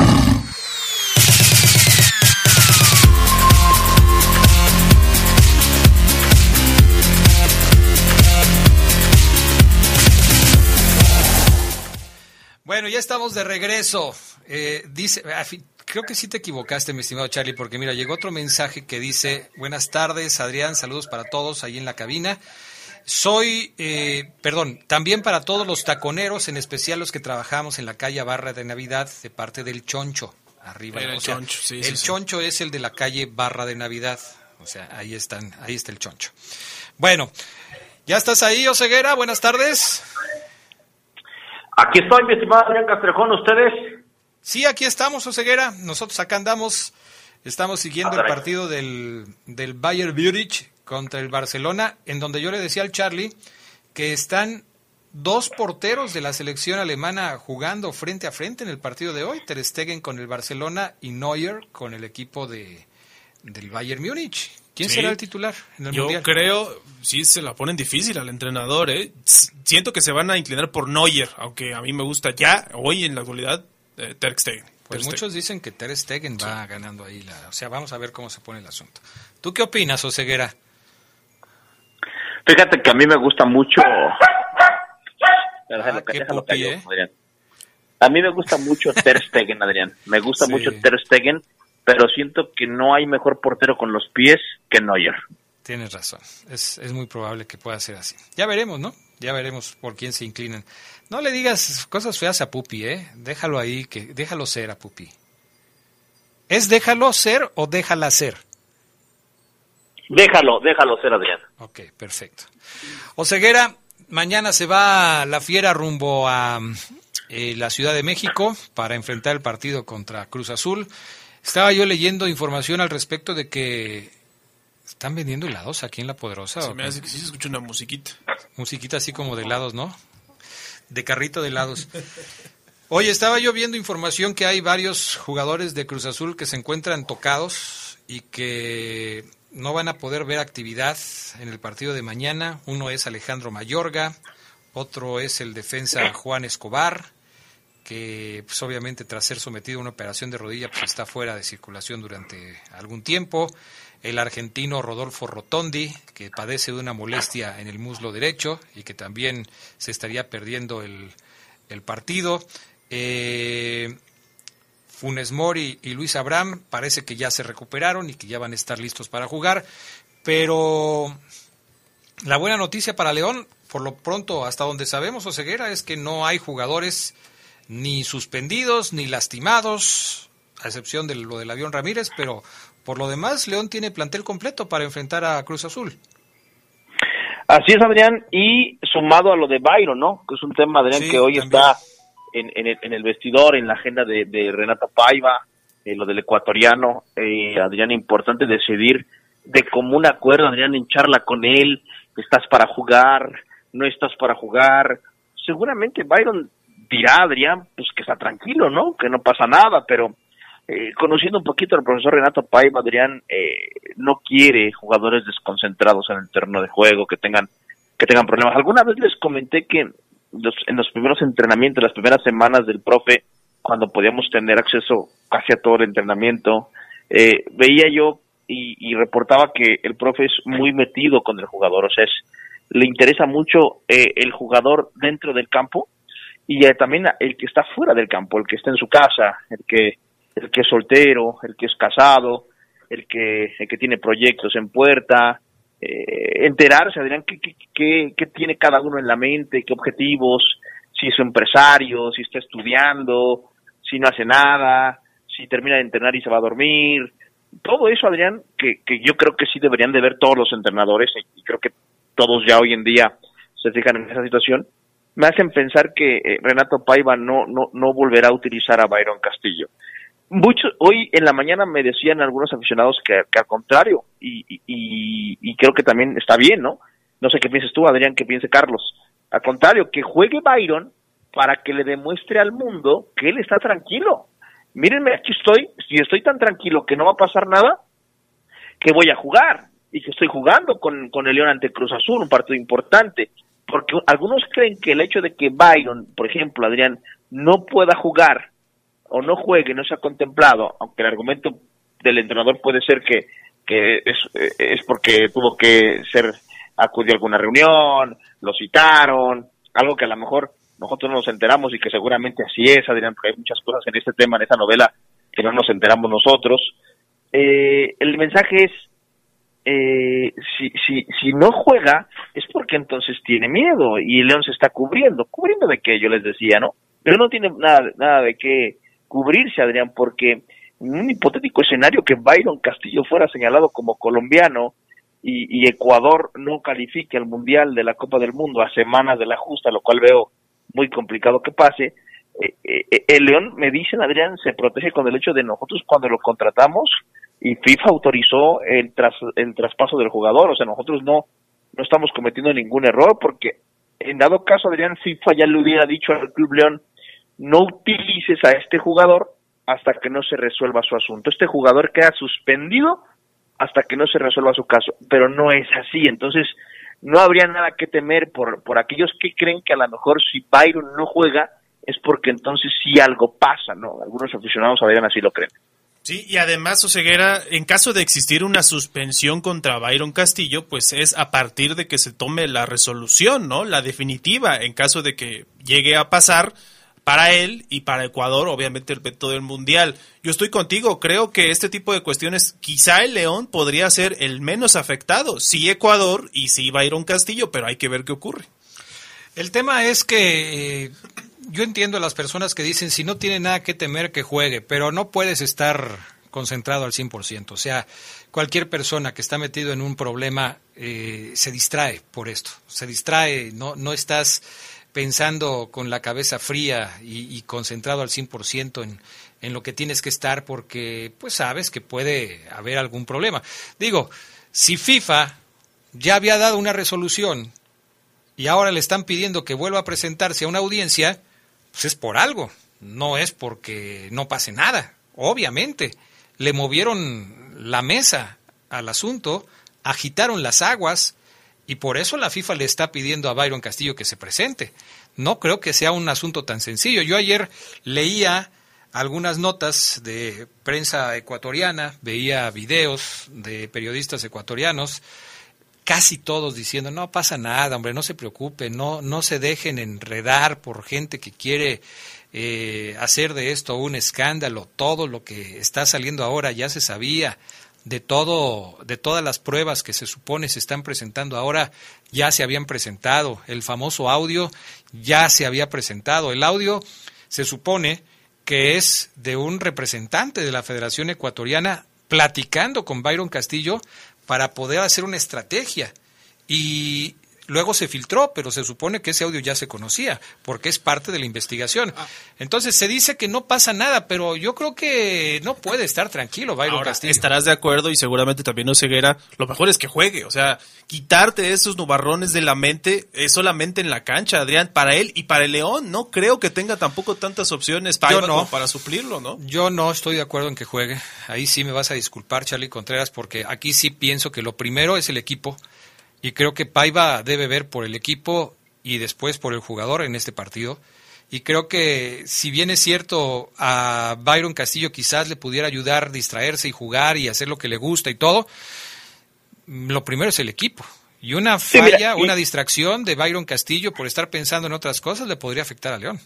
Bueno, ya estamos de regreso. Eh, dice, ah, creo que sí te equivocaste, mi estimado Charlie, porque mira, llegó otro mensaje que dice, buenas tardes, Adrián, saludos para todos ahí en la cabina. Soy, eh, perdón, también para todos los taconeros, en especial los que trabajamos en la calle Barra de Navidad, de parte del Choncho, arriba. El o sea, Choncho, sí, el sí, sí. Choncho es el de la calle Barra de Navidad, o sea, ahí están, ahí está el Choncho. Bueno, ¿ya estás ahí, Oseguera? Buenas tardes. Aquí estoy, mi estimado Adrián Castrejón, ¿ustedes? Sí, aquí estamos, Oseguera. Nosotros acá andamos, estamos siguiendo el partido del, del Bayern Múnich contra el Barcelona, en donde yo le decía al Charlie que están dos porteros de la selección alemana jugando frente a frente en el partido de hoy, Ter Stegen con el Barcelona y Neuer con el equipo de, del Bayern Múnich. ¿Quién Sí. será el titular en el Yo Mundial? creo, sí se la ponen difícil al entrenador, ¿eh? Siento que se van a inclinar por Neuer, aunque a mí me gusta ya, hoy en la actualidad, eh, Ter Stegen. Pues Ter Stegen. muchos dicen que Ter Stegen va ganando ahí. La, o sea, vamos a ver cómo se pone el asunto. ¿Tú qué opinas, Oseguera? Fíjate que a mí me gusta mucho... Déjalo, Ah, qué pupi, ¿eh? Adrián. A mí me gusta mucho Ter Stegen, Adrián. Me gusta Sí. mucho Ter Stegen, pero siento que no hay mejor portero con los pies que Neuer. Tienes razón. Es, es muy probable que pueda ser así. Ya veremos, ¿no? Ya veremos por quién se inclinan. No le digas cosas feas a Pupi, ¿eh? Déjalo ahí, que déjalo ser a Pupi. ¿Es déjalo ser o déjala ser? Déjalo, déjalo ser, Adrián. Ok, perfecto. Oseguera, mañana se va la fiera rumbo a eh, la Ciudad de México para enfrentar el partido contra Cruz Azul. Estaba yo leyendo información al respecto de que están vendiendo helados aquí en La Poderosa. Se ¿o me hace que sí se escucha una musiquita. Musiquita así como de helados, ¿no? De carrito de helados. Oye, estaba yo viendo información que hay varios jugadores de Cruz Azul que se encuentran tocados y que no van a poder ver actividad en el partido de mañana. Uno es Alejandro Mayorga, otro es el defensa Juan Escobar, que pues, obviamente tras ser sometido a una operación de rodilla pues está fuera de circulación durante algún tiempo. El argentino Rodolfo Rotondi, que padece de una molestia en el muslo derecho y que también se estaría perdiendo el, partido. Eh, Funes Mori y Luis Abraham parece que ya se recuperaron y que ya van a estar listos para jugar, pero la buena noticia para León, por lo pronto, hasta donde sabemos, Oseguera, es que no hay jugadores ni suspendidos ni lastimados, a excepción de lo del avión Ramírez, pero por lo demás, León tiene plantel completo para enfrentar a Cruz Azul. Así es, Adrián, y sumado a lo de Byron, ¿no? Que es un tema, Adrián, Sí, que hoy también. está en, en el, en el vestidor, en la agenda de, de Renata Paiva, eh, lo del ecuatoriano. Eh, Adrián, importante decidir de común acuerdo, Adrián, en charla con él, estás para jugar, no estás para jugar. Seguramente Byron dirá, Adrián, pues que está tranquilo, ¿no? Que no pasa nada, pero eh, conociendo un poquito al profesor Renato Paiva, Adrián eh, no quiere jugadores desconcentrados en el terreno de juego, que tengan que tengan problemas. Alguna vez les comenté que los, en los primeros entrenamientos, las primeras semanas del profe, cuando podíamos tener acceso casi a todo el entrenamiento, eh, veía yo y, y reportaba que el profe es muy metido con el jugador, o sea, es, le interesa mucho eh, el jugador dentro del campo y también el que está fuera del campo, el que está en su casa, el que el que es soltero, el que es casado, el que el que tiene proyectos en puerta, eh, enterarse, Adrián, qué, qué, qué, qué tiene cada uno en la mente, qué objetivos, si es empresario, si está estudiando, si no hace nada, si termina de entrenar y se va a dormir. Todo eso, Adrián, que, que yo creo que sí deberían de ver todos los entrenadores, y creo que todos ya hoy en día se fijan en esa situación, me hacen pensar que eh, Renato Paiva no, no, no volverá a utilizar a Byron Castillo. muchos hoy en la mañana me decían algunos aficionados que, que al contrario y, y, y, creo que también está bien no no sé qué pienses tú Adrián qué piense Carlos. Al contrario que juegue Byron para que le demuestre al mundo que él está tranquilo. Mírenme aquí estoy si estoy tan tranquilo que no va a pasar nada que voy a jugar y que estoy jugando con, con el León ante Cruz Azul un partido importante porque algunos creen que el hecho de que Byron por ejemplo Adrián no pueda jugar o no juegue, no se ha contemplado, aunque el argumento del entrenador puede ser que, es, es porque tuvo que ser, acudió a alguna reunión, lo citaron, algo que a lo mejor nosotros no nos enteramos y que seguramente así es, Adrián, porque hay muchas cosas en este tema, en esta novela, que no nos enteramos nosotros. Eh, el mensaje es, eh, si, si, no juega, es porque entonces tiene miedo y León se está cubriendo. ¿Cubriendo de qué? Yo les decía, ¿no? Pero no tiene nada, de qué cubrirse, Adrián, porque en un hipotético escenario que Byron Castillo fuera señalado como colombiano y, Ecuador no califique al Mundial de la Copa del Mundo a semanas de la justa, lo cual veo muy complicado que pase, eh, eh, el León, me dicen, Adrián, se protege con el hecho de nosotros cuando lo contratamos y FIFA autorizó el, tras, el traspaso del jugador, o sea, nosotros no, no estamos cometiendo ningún error porque en dado caso, Adrián, FIFA ya le hubiera dicho al Club León, no utilices a este jugador hasta que no se resuelva su asunto. Este jugador queda suspendido hasta que no se resuelva su caso, pero no es así. Entonces, no habría nada que temer por, por aquellos que creen que a lo mejor si Byron no juega es porque entonces sí algo pasa, ¿no? Algunos aficionados a así lo creen. Sí, y además, Oseguera, en caso de existir una suspensión contra Byron Castillo, pues es a partir de que se tome la resolución, ¿no? La definitiva, en caso de que llegue a pasar, para él y para Ecuador, obviamente el veto del Mundial. Yo estoy contigo, creo que este tipo de cuestiones, quizá el León podría ser el menos afectado, sí Ecuador y sí Byron Castillo, pero hay que ver qué ocurre. El tema es que eh, yo entiendo a las personas que dicen si no tiene nada que temer que juegue, pero no puedes estar concentrado al 100%. O sea, cualquier persona que está metido en un problema eh, se distrae por esto, se distrae, no, no estás pensando con la cabeza fría y, concentrado al 100% en, en lo que tienes que estar porque pues sabes que puede haber algún problema. Digo, si FIFA ya había dado una resolución y ahora le están pidiendo que vuelva a presentarse a una audiencia, pues es por algo, no es porque no pase nada. Obviamente, le movieron la mesa al asunto, agitaron las aguas, y por eso la FIFA le está pidiendo a Byron Castillo que se presente. No creo que sea un asunto tan sencillo. Yo ayer leía algunas notas de prensa ecuatoriana, veía videos de periodistas ecuatorianos, casi todos diciendo, no pasa nada, hombre, no se preocupe, no, no se dejen enredar por gente que quiere eh, hacer de esto un escándalo, todo lo que está saliendo ahora ya se sabía, de todo de todas las pruebas que se supone se están presentando ahora ya se habían presentado. El famoso audio ya se había presentado. El audio se supone que es de un representante de la Federación Ecuatoriana platicando con Byron Castillo para poder hacer una estrategia. Y Luego se filtró, pero se supone que ese audio ya se conocía, porque es parte de la investigación. Ah. Entonces se dice que no pasa nada, pero yo creo que no puede estar tranquilo Byron Castillo. Estarás de acuerdo y seguramente también no ceguera. Lo mejor es que juegue, o sea, quitarte esos nubarrones de la mente es solamente en la cancha, Adrián, para él y para el León. No creo que tenga tampoco tantas opciones para, no. para suplirlo, ¿no? Yo no estoy de acuerdo en que juegue. Ahí sí me vas a disculpar, Charlie Contreras, porque aquí sí pienso que lo primero es el equipo y creo que Paiva debe ver por el equipo y después por el jugador en este partido. Y creo que si bien es cierto a Byron Castillo quizás le pudiera ayudar a distraerse y jugar y hacer lo que le gusta y todo, lo primero es el equipo. Y una falla, una distracción de Byron Castillo por estar pensando en otras cosas le podría afectar a León.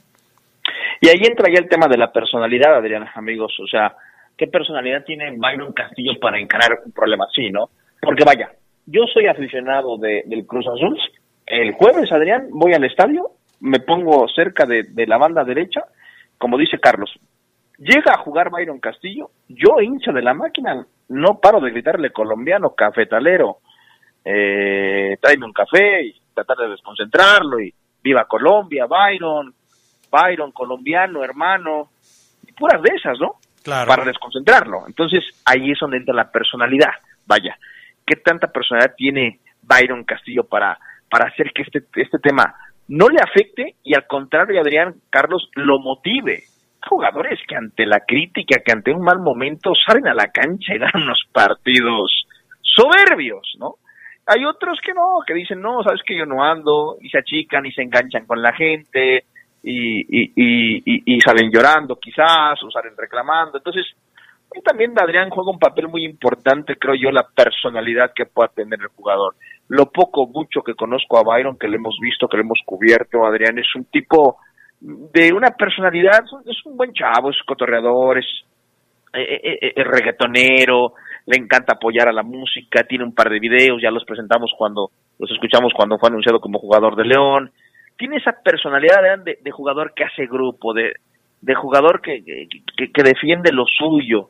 Y ahí entra ya el tema de la personalidad, Adrián, amigos. O sea, ¿qué personalidad tiene Byron Castillo para encarar un problema así, no? Porque vaya, yo soy aficionado de, del Cruz Azul. El jueves, Adrián, voy al estadio, me pongo cerca de, la banda derecha, como dice Carlos. Llega a jugar Byron Castillo, yo hincha de la máquina, no paro de gritarle colombiano, cafetalero, eh, tráeme un café y tratar de desconcentrarlo y viva Colombia, Byron, Byron colombiano, hermano, y puras de esas, ¿no? para desconcentrarlo. Entonces ahí es donde entra la personalidad. Vaya, ¿qué tanta personalidad tiene Byron Castillo para, para hacer que este, este tema no le afecte y al contrario, Adrián Carlos lo motive? Jugadores que ante la crítica, que ante un mal momento salen a la cancha y dan unos partidos soberbios, ¿no? Hay otros que no, que dicen, no, sabes que yo no ando, y se achican y se enganchan con la gente, y, y, y, y salen llorando quizás, o salen reclamando. Entonces, también Adrián juega un papel muy importante, creo yo, la personalidad que pueda tener el jugador. Lo poco, mucho que conozco a Byron, que le hemos visto, que le hemos cubierto, Adrián es un tipo de una personalidad, es un buen chavo, es cotorreador, es, eh, eh, eh, reggaetonero, le encanta apoyar a la música, tiene un par de videos, ya los presentamos cuando los escuchamos cuando fue anunciado como jugador de León. Tiene esa personalidad de, de jugador que hace grupo, de, de jugador que, que, defiende lo suyo.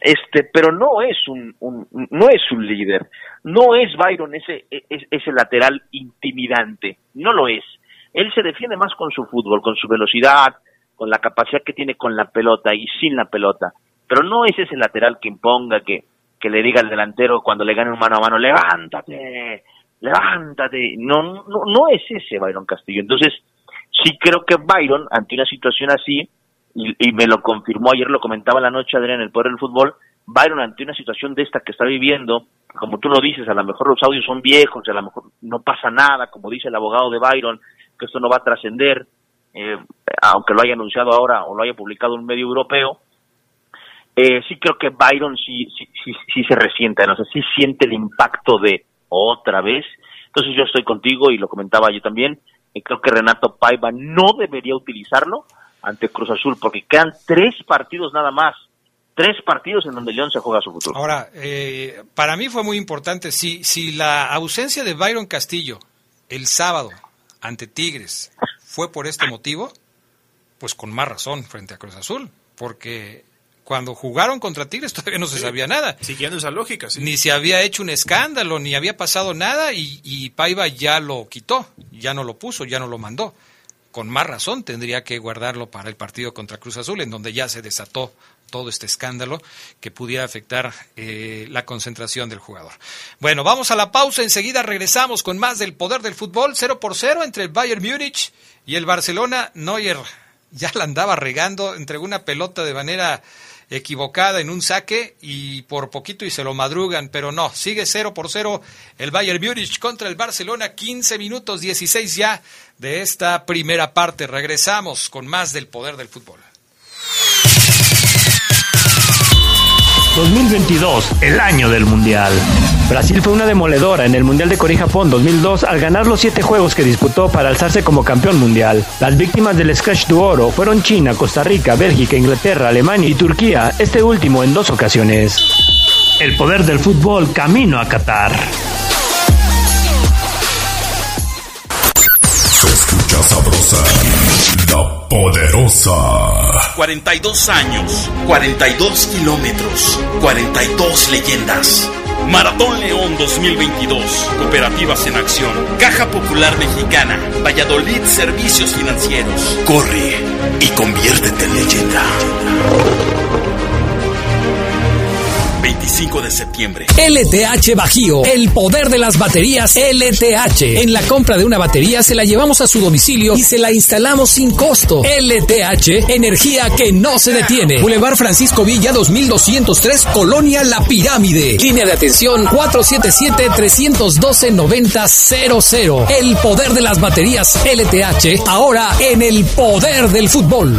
Este, pero no es un, no es un líder, no es Byron ese, ese, ese lateral intimidante, no lo es. Él se defiende más con su fútbol, con su velocidad, con la capacidad que tiene con la pelota y sin la pelota. Pero no es ese lateral que imponga, que, que le diga al delantero cuando le gane un mano a mano, levántate, levántate. No, no, no es ese Byron Castillo. Entonces, sí creo que Byron, ante una situación así, y, me lo confirmó ayer, lo comentaba la noche Adrián en el Poder del Fútbol, Byron ante una situación de esta que está viviendo, como tú lo dices, a lo mejor los audios son viejos, a lo mejor no pasa nada, como dice el abogado de Byron, que esto no va a trascender, eh, aunque lo haya anunciado ahora o lo haya publicado un medio europeo, eh, sí creo que Byron sí, sí, sí, se resiente, no sé, sí siente el impacto de otra vez. Entonces yo estoy contigo y lo comentaba yo también. Y creo que Renato Paiva no debería utilizarlo ante Cruz Azul porque quedan tres partidos nada más. Tres partidos en donde León se juega su futuro. Ahora, eh, para mí fue muy importante, si, si la ausencia de Byron Castillo el sábado ante Tigres fue por este motivo, pues con más razón frente a Cruz Azul, porque cuando jugaron contra Tigres todavía no se sabía nada. Siguiendo esa lógica, sí. Ni se había hecho un escándalo, ni había pasado nada y, y, Paiva ya lo quitó, ya no lo puso, ya no lo mandó. Con más razón tendría que guardarlo para el partido contra Cruz Azul, en donde ya se desató todo este escándalo que pudiera afectar eh, la concentración del jugador. Bueno, vamos a la pausa, enseguida regresamos con más del poder del fútbol, 0 por 0 entre el Bayern Múnich y el Barcelona. Neuer ya la andaba regando, entregó una pelota de manera equivocada en un saque y por poquito y se lo madrugan, pero no, sigue 0 por 0 el Bayern Múnich contra el Barcelona, 15 minutos 16 ya de esta primera parte. Regresamos con más del poder del fútbol. 2022, el año del Mundial. Brasil fue una demoledora en el Mundial de Corea Japón 2002 al ganar los siete juegos que disputó para alzarse como campeón mundial. Las víctimas del Scratch de Oro fueron China, Costa Rica, Bélgica, Inglaterra, Alemania y Turquía, este último en dos ocasiones. El poder del fútbol camino a Qatar. Se escucha sabrosa, poderosa. 42 años, 42 kilómetros, 42 leyendas. Maratón León 2022. Cooperativas en acción. Caja Popular Mexicana. Valladolid Servicios Financieros. Corre y conviértete en leyenda. 25 de septiembre. LTH Bajío, el poder de las baterías LTH. En la compra de una batería se la llevamos a su domicilio y se la instalamos sin costo. LTH, energía que no se detiene. Boulevard Francisco Villa 2203, Colonia La Pirámide. Línea de atención 477-312-9000. El poder de las baterías LTH, ahora en el poder del fútbol.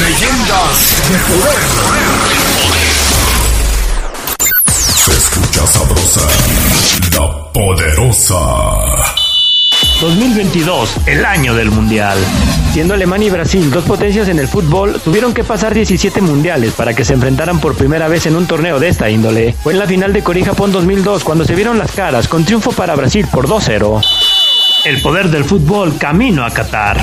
Leyendas de poder. Se escucha sabrosa, la poderosa. 2022, el año del Mundial. Siendo Alemania y Brasil dos potencias en el fútbol, tuvieron que pasar 17 mundiales para que se enfrentaran por primera vez en un torneo de esta índole. Fue en la final de Corea Japón 2002 cuando se vieron las caras con triunfo para Brasil por 2-0. El poder del fútbol camino a Qatar.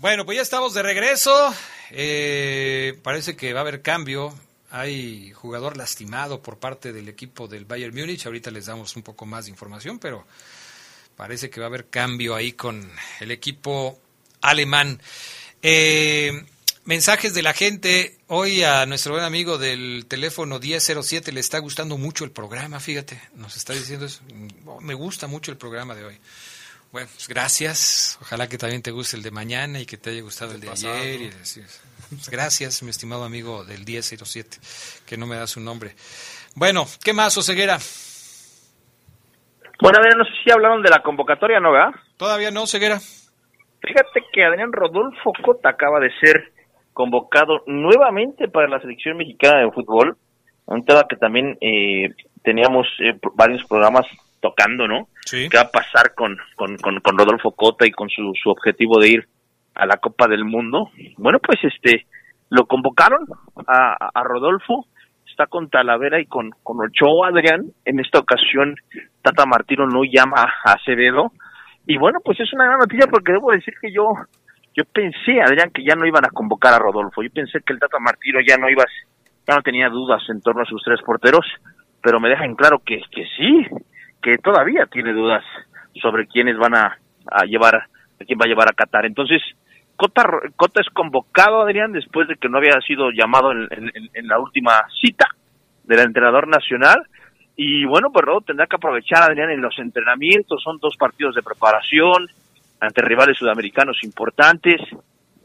Bueno, pues ya estamos de regreso. Eh, parece que va a haber cambio. Hay jugador lastimado por parte del equipo del Bayern Múnich. Ahorita les damos un poco más de información, pero parece que va a haber cambio ahí con el equipo alemán. Eh, mensajes de la gente. Hoy a nuestro buen amigo del teléfono 1007 le está gustando mucho el programa, fíjate. Nos está diciendo eso. Me gusta mucho el programa de hoy. Bueno, pues gracias. Ojalá que también te guste el de mañana y que te haya gustado el de ayer. Y pues gracias, mi estimado amigo del 1007, que no me da su nombre. Bueno, ¿qué más, Oseguera? Bueno, a ver, no sé si hablaron de la convocatoria, ¿no, verdad? Todavía no, Ceguera. Fíjate que Adrián Rodolfo Cota acaba de ser convocado nuevamente para la selección mexicana de fútbol. Un tema que también eh, teníamos eh, varios programas tocando, ¿no? Sí. ¿Qué va a pasar con, con, con, con Rodolfo Cota y con su, su objetivo de ir a la Copa del Mundo? Bueno, pues este, lo convocaron a, a Rodolfo, está con Talavera y con, con Ochoa, Adrián. En esta ocasión, Tata Martino no llama a Acevedo. Y bueno, pues es una gran noticia porque debo decir que yo, yo pensé, Adrián, que ya no iban a convocar a Rodolfo. Yo pensé que el Tata Martino ya no iba, ya no tenía dudas en torno a sus tres porteros, pero me dejan claro que, que sí, que todavía tiene dudas sobre quiénes van a, a llevar, a quién va a llevar a Qatar. Entonces, Cota, Cota es convocado, Adrián, después de que no había sido llamado en, la última cita del entrenador nacional. Y bueno, pues tendrá que aprovechar, Adrián, en los entrenamientos. Son dos partidos de preparación ante rivales sudamericanos importantes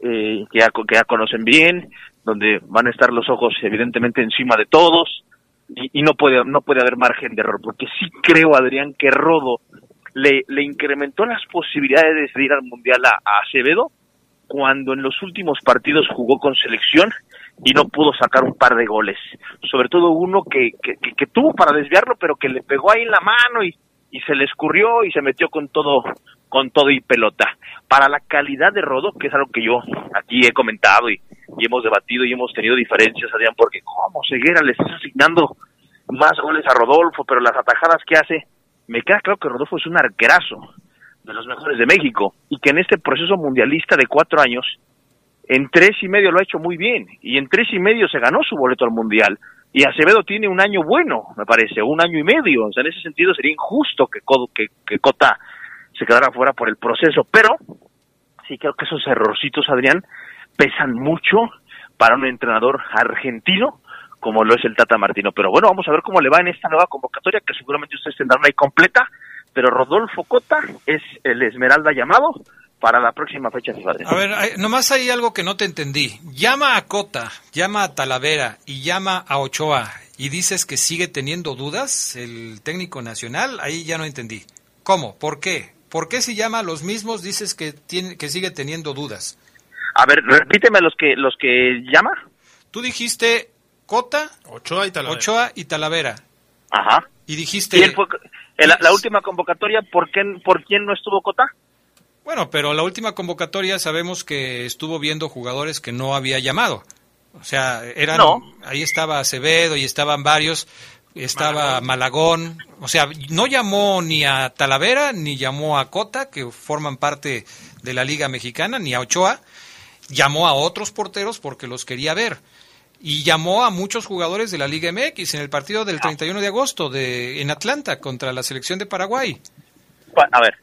eh, que, ya, que ya conocen bien, donde van a estar los ojos evidentemente encima de todos y, no puede no puede haber margen de error porque sí creo Adrián que Rodo le, incrementó las posibilidades de ir al mundial a, a Acevedo cuando en los últimos partidos jugó con selección y no pudo sacar un par de goles. Sobre todo uno que, que, que- que tuvo para desviarlo pero que le pegó ahí en la mano y, y se le escurrió y se metió con todo con todo y pelota. Para la calidad de Rodo que es algo que yo aquí he comentado y, hemos debatido y hemos tenido diferencias Adrián porque cómo Ceguera le estás asignando más goles a Rodolfo pero las atajadas que hace me queda claro que Rodolfo es un arquerazo de los mejores de México y que en este proceso mundialista de cuatro años en tres y medio lo ha hecho muy bien y en tres y medio se ganó su boleto al mundial. Y Acevedo tiene un año bueno me parece un año y medio. O sea en ese sentido sería injusto que que, que Cota se quedara fuera por el proceso pero sí creo que esos errorcitos Adrián pesan mucho para un entrenador argentino como lo es el Tata Martino. Pero bueno, vamos a ver cómo le va en esta nueva convocatoria que seguramente ustedes tendrán ahí completa. Pero Rodolfo Cota es el Esmeralda llamado para la próxima fecha FIFA. A ver, nomás hay algo que no te entendí. Llama a Cota, llama a Talavera y llama a Ochoa y dices que sigue teniendo dudas el técnico nacional. Ahí ya no entendí. ¿Cómo? ¿Por qué? ¿Por qué si llama a los mismos dices que tiene que sigue teniendo dudas? A ver, repíteme los que los que llama. Tú dijiste Cota, Ochoa y Talavera. Ochoa y Talavera. Ajá. Y dijiste Y él fue, en la, la última convocatoria, ¿por, qué, ¿por quién no estuvo Cota? Bueno, pero la última convocatoria sabemos que estuvo viendo jugadores que no había llamado. O sea, eran No. ahí estaba Acevedo y estaban varios, estaba Malagón. O sea, no llamó ni a Talavera ni llamó a Cota, que forman parte de la Liga Mexicana, ni a Ochoa. llamó a otros porteros porque los quería ver. Y llamó a muchos jugadores de la Liga MX en el partido del 31 de agosto de, en Atlanta contra la selección de Paraguay. Pa- A ver,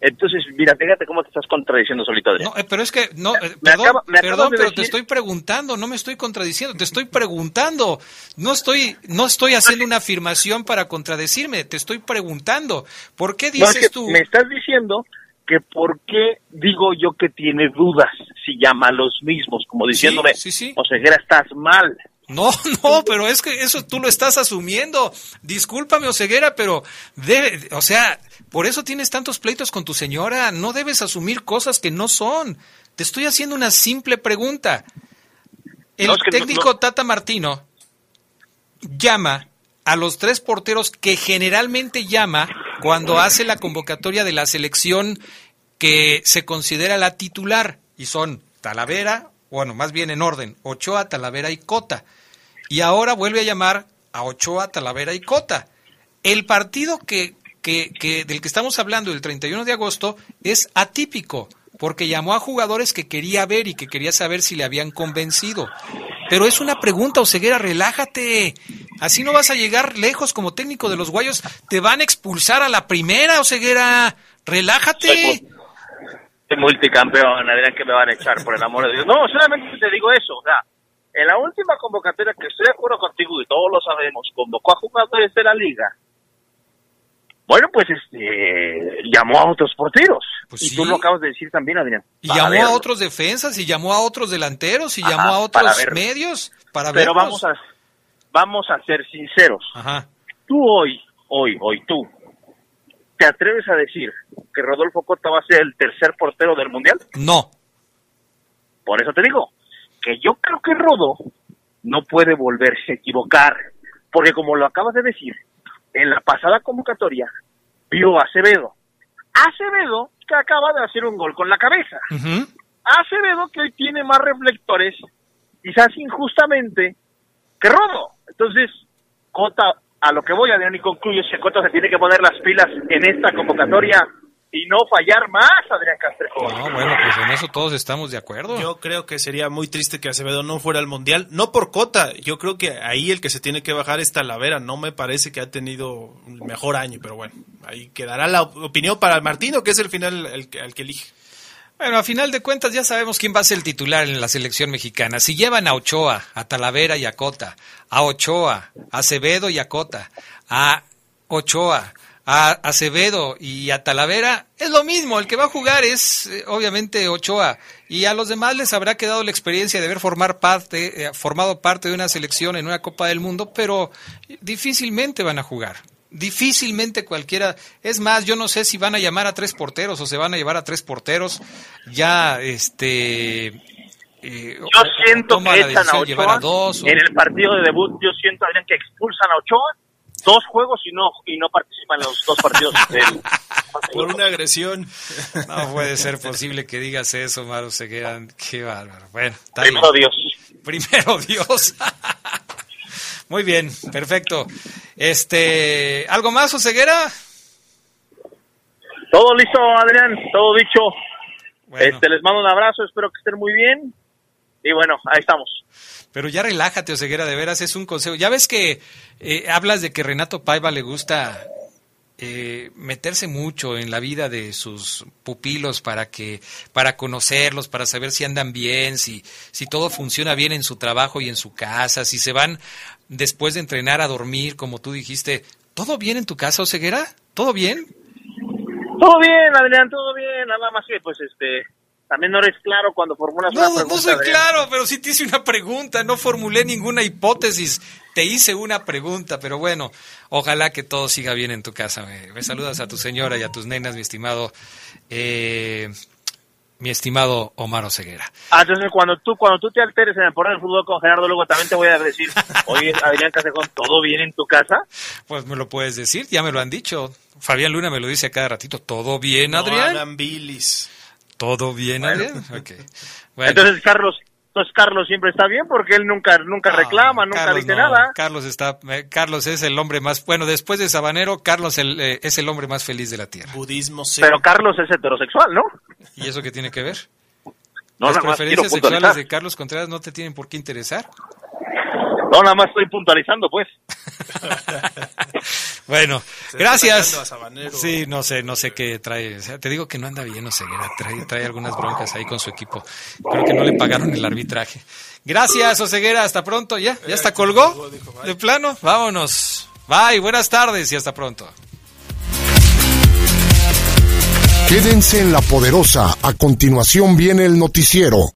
entonces, mira, fíjate cómo te estás contradiciendo solito, Adrián. No, eh, pero es que, no, eh, Me perdón, me perdón, pero te estoy preguntando, no me estoy contradiciendo, te estoy preguntando. No estoy, no estoy haciendo una afirmación para contradecirme, te estoy preguntando. ¿Por qué No, dices es que tú? Me estás diciendo que por qué digo yo que tiene dudas si llama a los mismos, como diciéndome, sí, sí. o Ceguera, estás mal. No, no, pero es que eso tú lo estás asumiendo. Discúlpame, Oseguera, pero debe, o sea, por eso tienes tantos pleitos con tu señora. No debes asumir cosas que no son. Te estoy haciendo una simple pregunta. El No, es que no- técnico no- Tata Martino llama a los tres porteros que generalmente llama cuando hace la convocatoria de la selección que se considera la titular y son Talavera, bueno, más bien en orden, Ochoa, Talavera y Cota. Y ahora vuelve a llamar a Ochoa, Talavera y Cota. El partido que, que, que- del que estamos hablando, el 31 de agosto, es atípico, porque llamó a jugadores que quería ver y que quería saber si le habían convencido. Pero es una pregunta, Oseguera, relájate. Así no vas a llegar lejos como técnico de los Guayos. Te van a expulsar a la primera, Oseguera. Relájate. Soy multicampeón, Adrián, que me van a echar, por el amor de Dios. No, solamente te digo eso, o sea, en la última convocatoria, que estoy de acuerdo contigo y todos lo sabemos, convocó a jugadores de la liga. Bueno, pues este llamó a otros porteros. y tú lo acabas de decir también, Adrián. Y llamó a otros defensas, y llamó a otros delanteros, y Ajá, llamó a otros medios para Pero verlos. vamos a vamos a ser sinceros. Ajá. Tú hoy, hoy, hoy tú, ¿te atreves a decir que Rodolfo Cota va a ser el tercer portero del Mundial? No. Por eso te digo que yo creo que Rodo no puede volverse a equivocar, porque como lo acabas de decir, en la pasada convocatoria vio a Acevedo. Acevedo que acaba de hacer un gol con la cabeza. Acevedo que hoy tiene más reflectores, quizás injustamente, que Rodo. Entonces, Cota, a lo que voy, Adrián, y concluyo, que Cota se tiene que poner las pilas en esta convocatoria y no fallar más, Adrián Castrejo. No, bueno, pues en eso todos estamos de acuerdo. Yo creo que sería muy triste que Acevedo no fuera al Mundial. No por Cota, yo creo que ahí el que se tiene que bajar es Talavera. No me parece que ha tenido un mejor año, pero bueno, ahí quedará la op- opinión para Martino, que es el final el, que- el que elige. Bueno, a final de cuentas ya sabemos quién va a ser el titular en la selección mexicana. Si llevan a Ochoa, a Talavera y a Cota, a Ochoa, a Acevedo y a Cota, a Ochoa, a Acevedo y a Talavera, es lo mismo. El que va a jugar es eh, obviamente Ochoa. Y a los demás les habrá quedado la experiencia de haber formar parte, eh, formado parte de una selección en una Copa del Mundo, pero difícilmente van a jugar. Difícilmente cualquiera. Es más, yo no sé si van a llamar a tres porteros o se van a llevar a tres porteros. Ya, este. eh, Yo siento que echan a llevar a Ochoa dos. o- en el partido de debut. Yo siento, Adrián, que expulsan a Ochoa dos juegos y no y no participan en los dos partidos. del- Por una agresión. No puede ser posible que digas eso, Maro Ceguera. Qué bárbaro. Bueno, Primero bien. Dios. Primero Dios. Muy bien, perfecto. Este, ¿algo más, Oseguera? Todo listo, Adrián, todo dicho. Este, les mando un abrazo, espero que estén muy bien. Y bueno, ahí estamos. Pero ya relájate, Oseguera, de veras, es un consejo. Ya ves que eh, hablas de que Renato Paiva le gusta eh, meterse mucho en la vida de sus pupilos para que para conocerlos, para saber si andan bien, si si todo funciona bien en su trabajo y en su casa, si se van después de entrenar a dormir, como tú dijiste. ¿Todo bien en tu casa, Oseguera? ¿Todo bien? Todo bien, Adrián, todo bien. Nada más que, pues, este, también no eres claro cuando formulas una No, pregunta. no soy Adrián. claro, pero sí te hice una pregunta, no formulé ninguna hipótesis, te hice una pregunta, pero bueno, ojalá que todo siga bien en tu casa. Me, me saludas a tu señora y a tus nenas, mi estimado, eh, mi estimado Omar Oseguera. Ah, entonces cuando tú, cuando tú te alteres en el poder del fútbol con Gerardo, luego también te voy a decir, oye, Adrián Casejón, ¿todo bien en tu casa? Pues me lo puedes decir, ya me lo han dicho. Fabián Luna me lo dice a cada ratito, ¿todo bien, No Adrián? hagan bilis. ¿Todo bien. Bueno. Entonces Carlos, entonces Carlos siempre está bien porque él nunca, nunca reclama, nunca Carlos dice no, nada. Carlos está, eh, Carlos es el hombre más, bueno, después de Sabanero, Carlos el, eh, es el hombre más feliz de la tierra. Budismo Pero Carlos es heterosexual, ¿no? ¿Y eso qué tiene que ver? No, Las preferencias sexuales de Carlos Contreras no te tienen por qué interesar. No, nada más estoy puntualizando, pues. Bueno, Se gracias. Sí, no sé, no sé qué trae. O sea, te digo que no anda bien Oseguera, trae, trae algunas broncas ahí con su equipo. Creo que no le pagaron el arbitraje. Gracias, Oseguera, hasta pronto. ¿Ya? ¿Ya está colgó? ¿De plano? Vámonos. Bye, buenas tardes y hasta pronto. Quédense en la poderosa. A continuación viene el noticiero.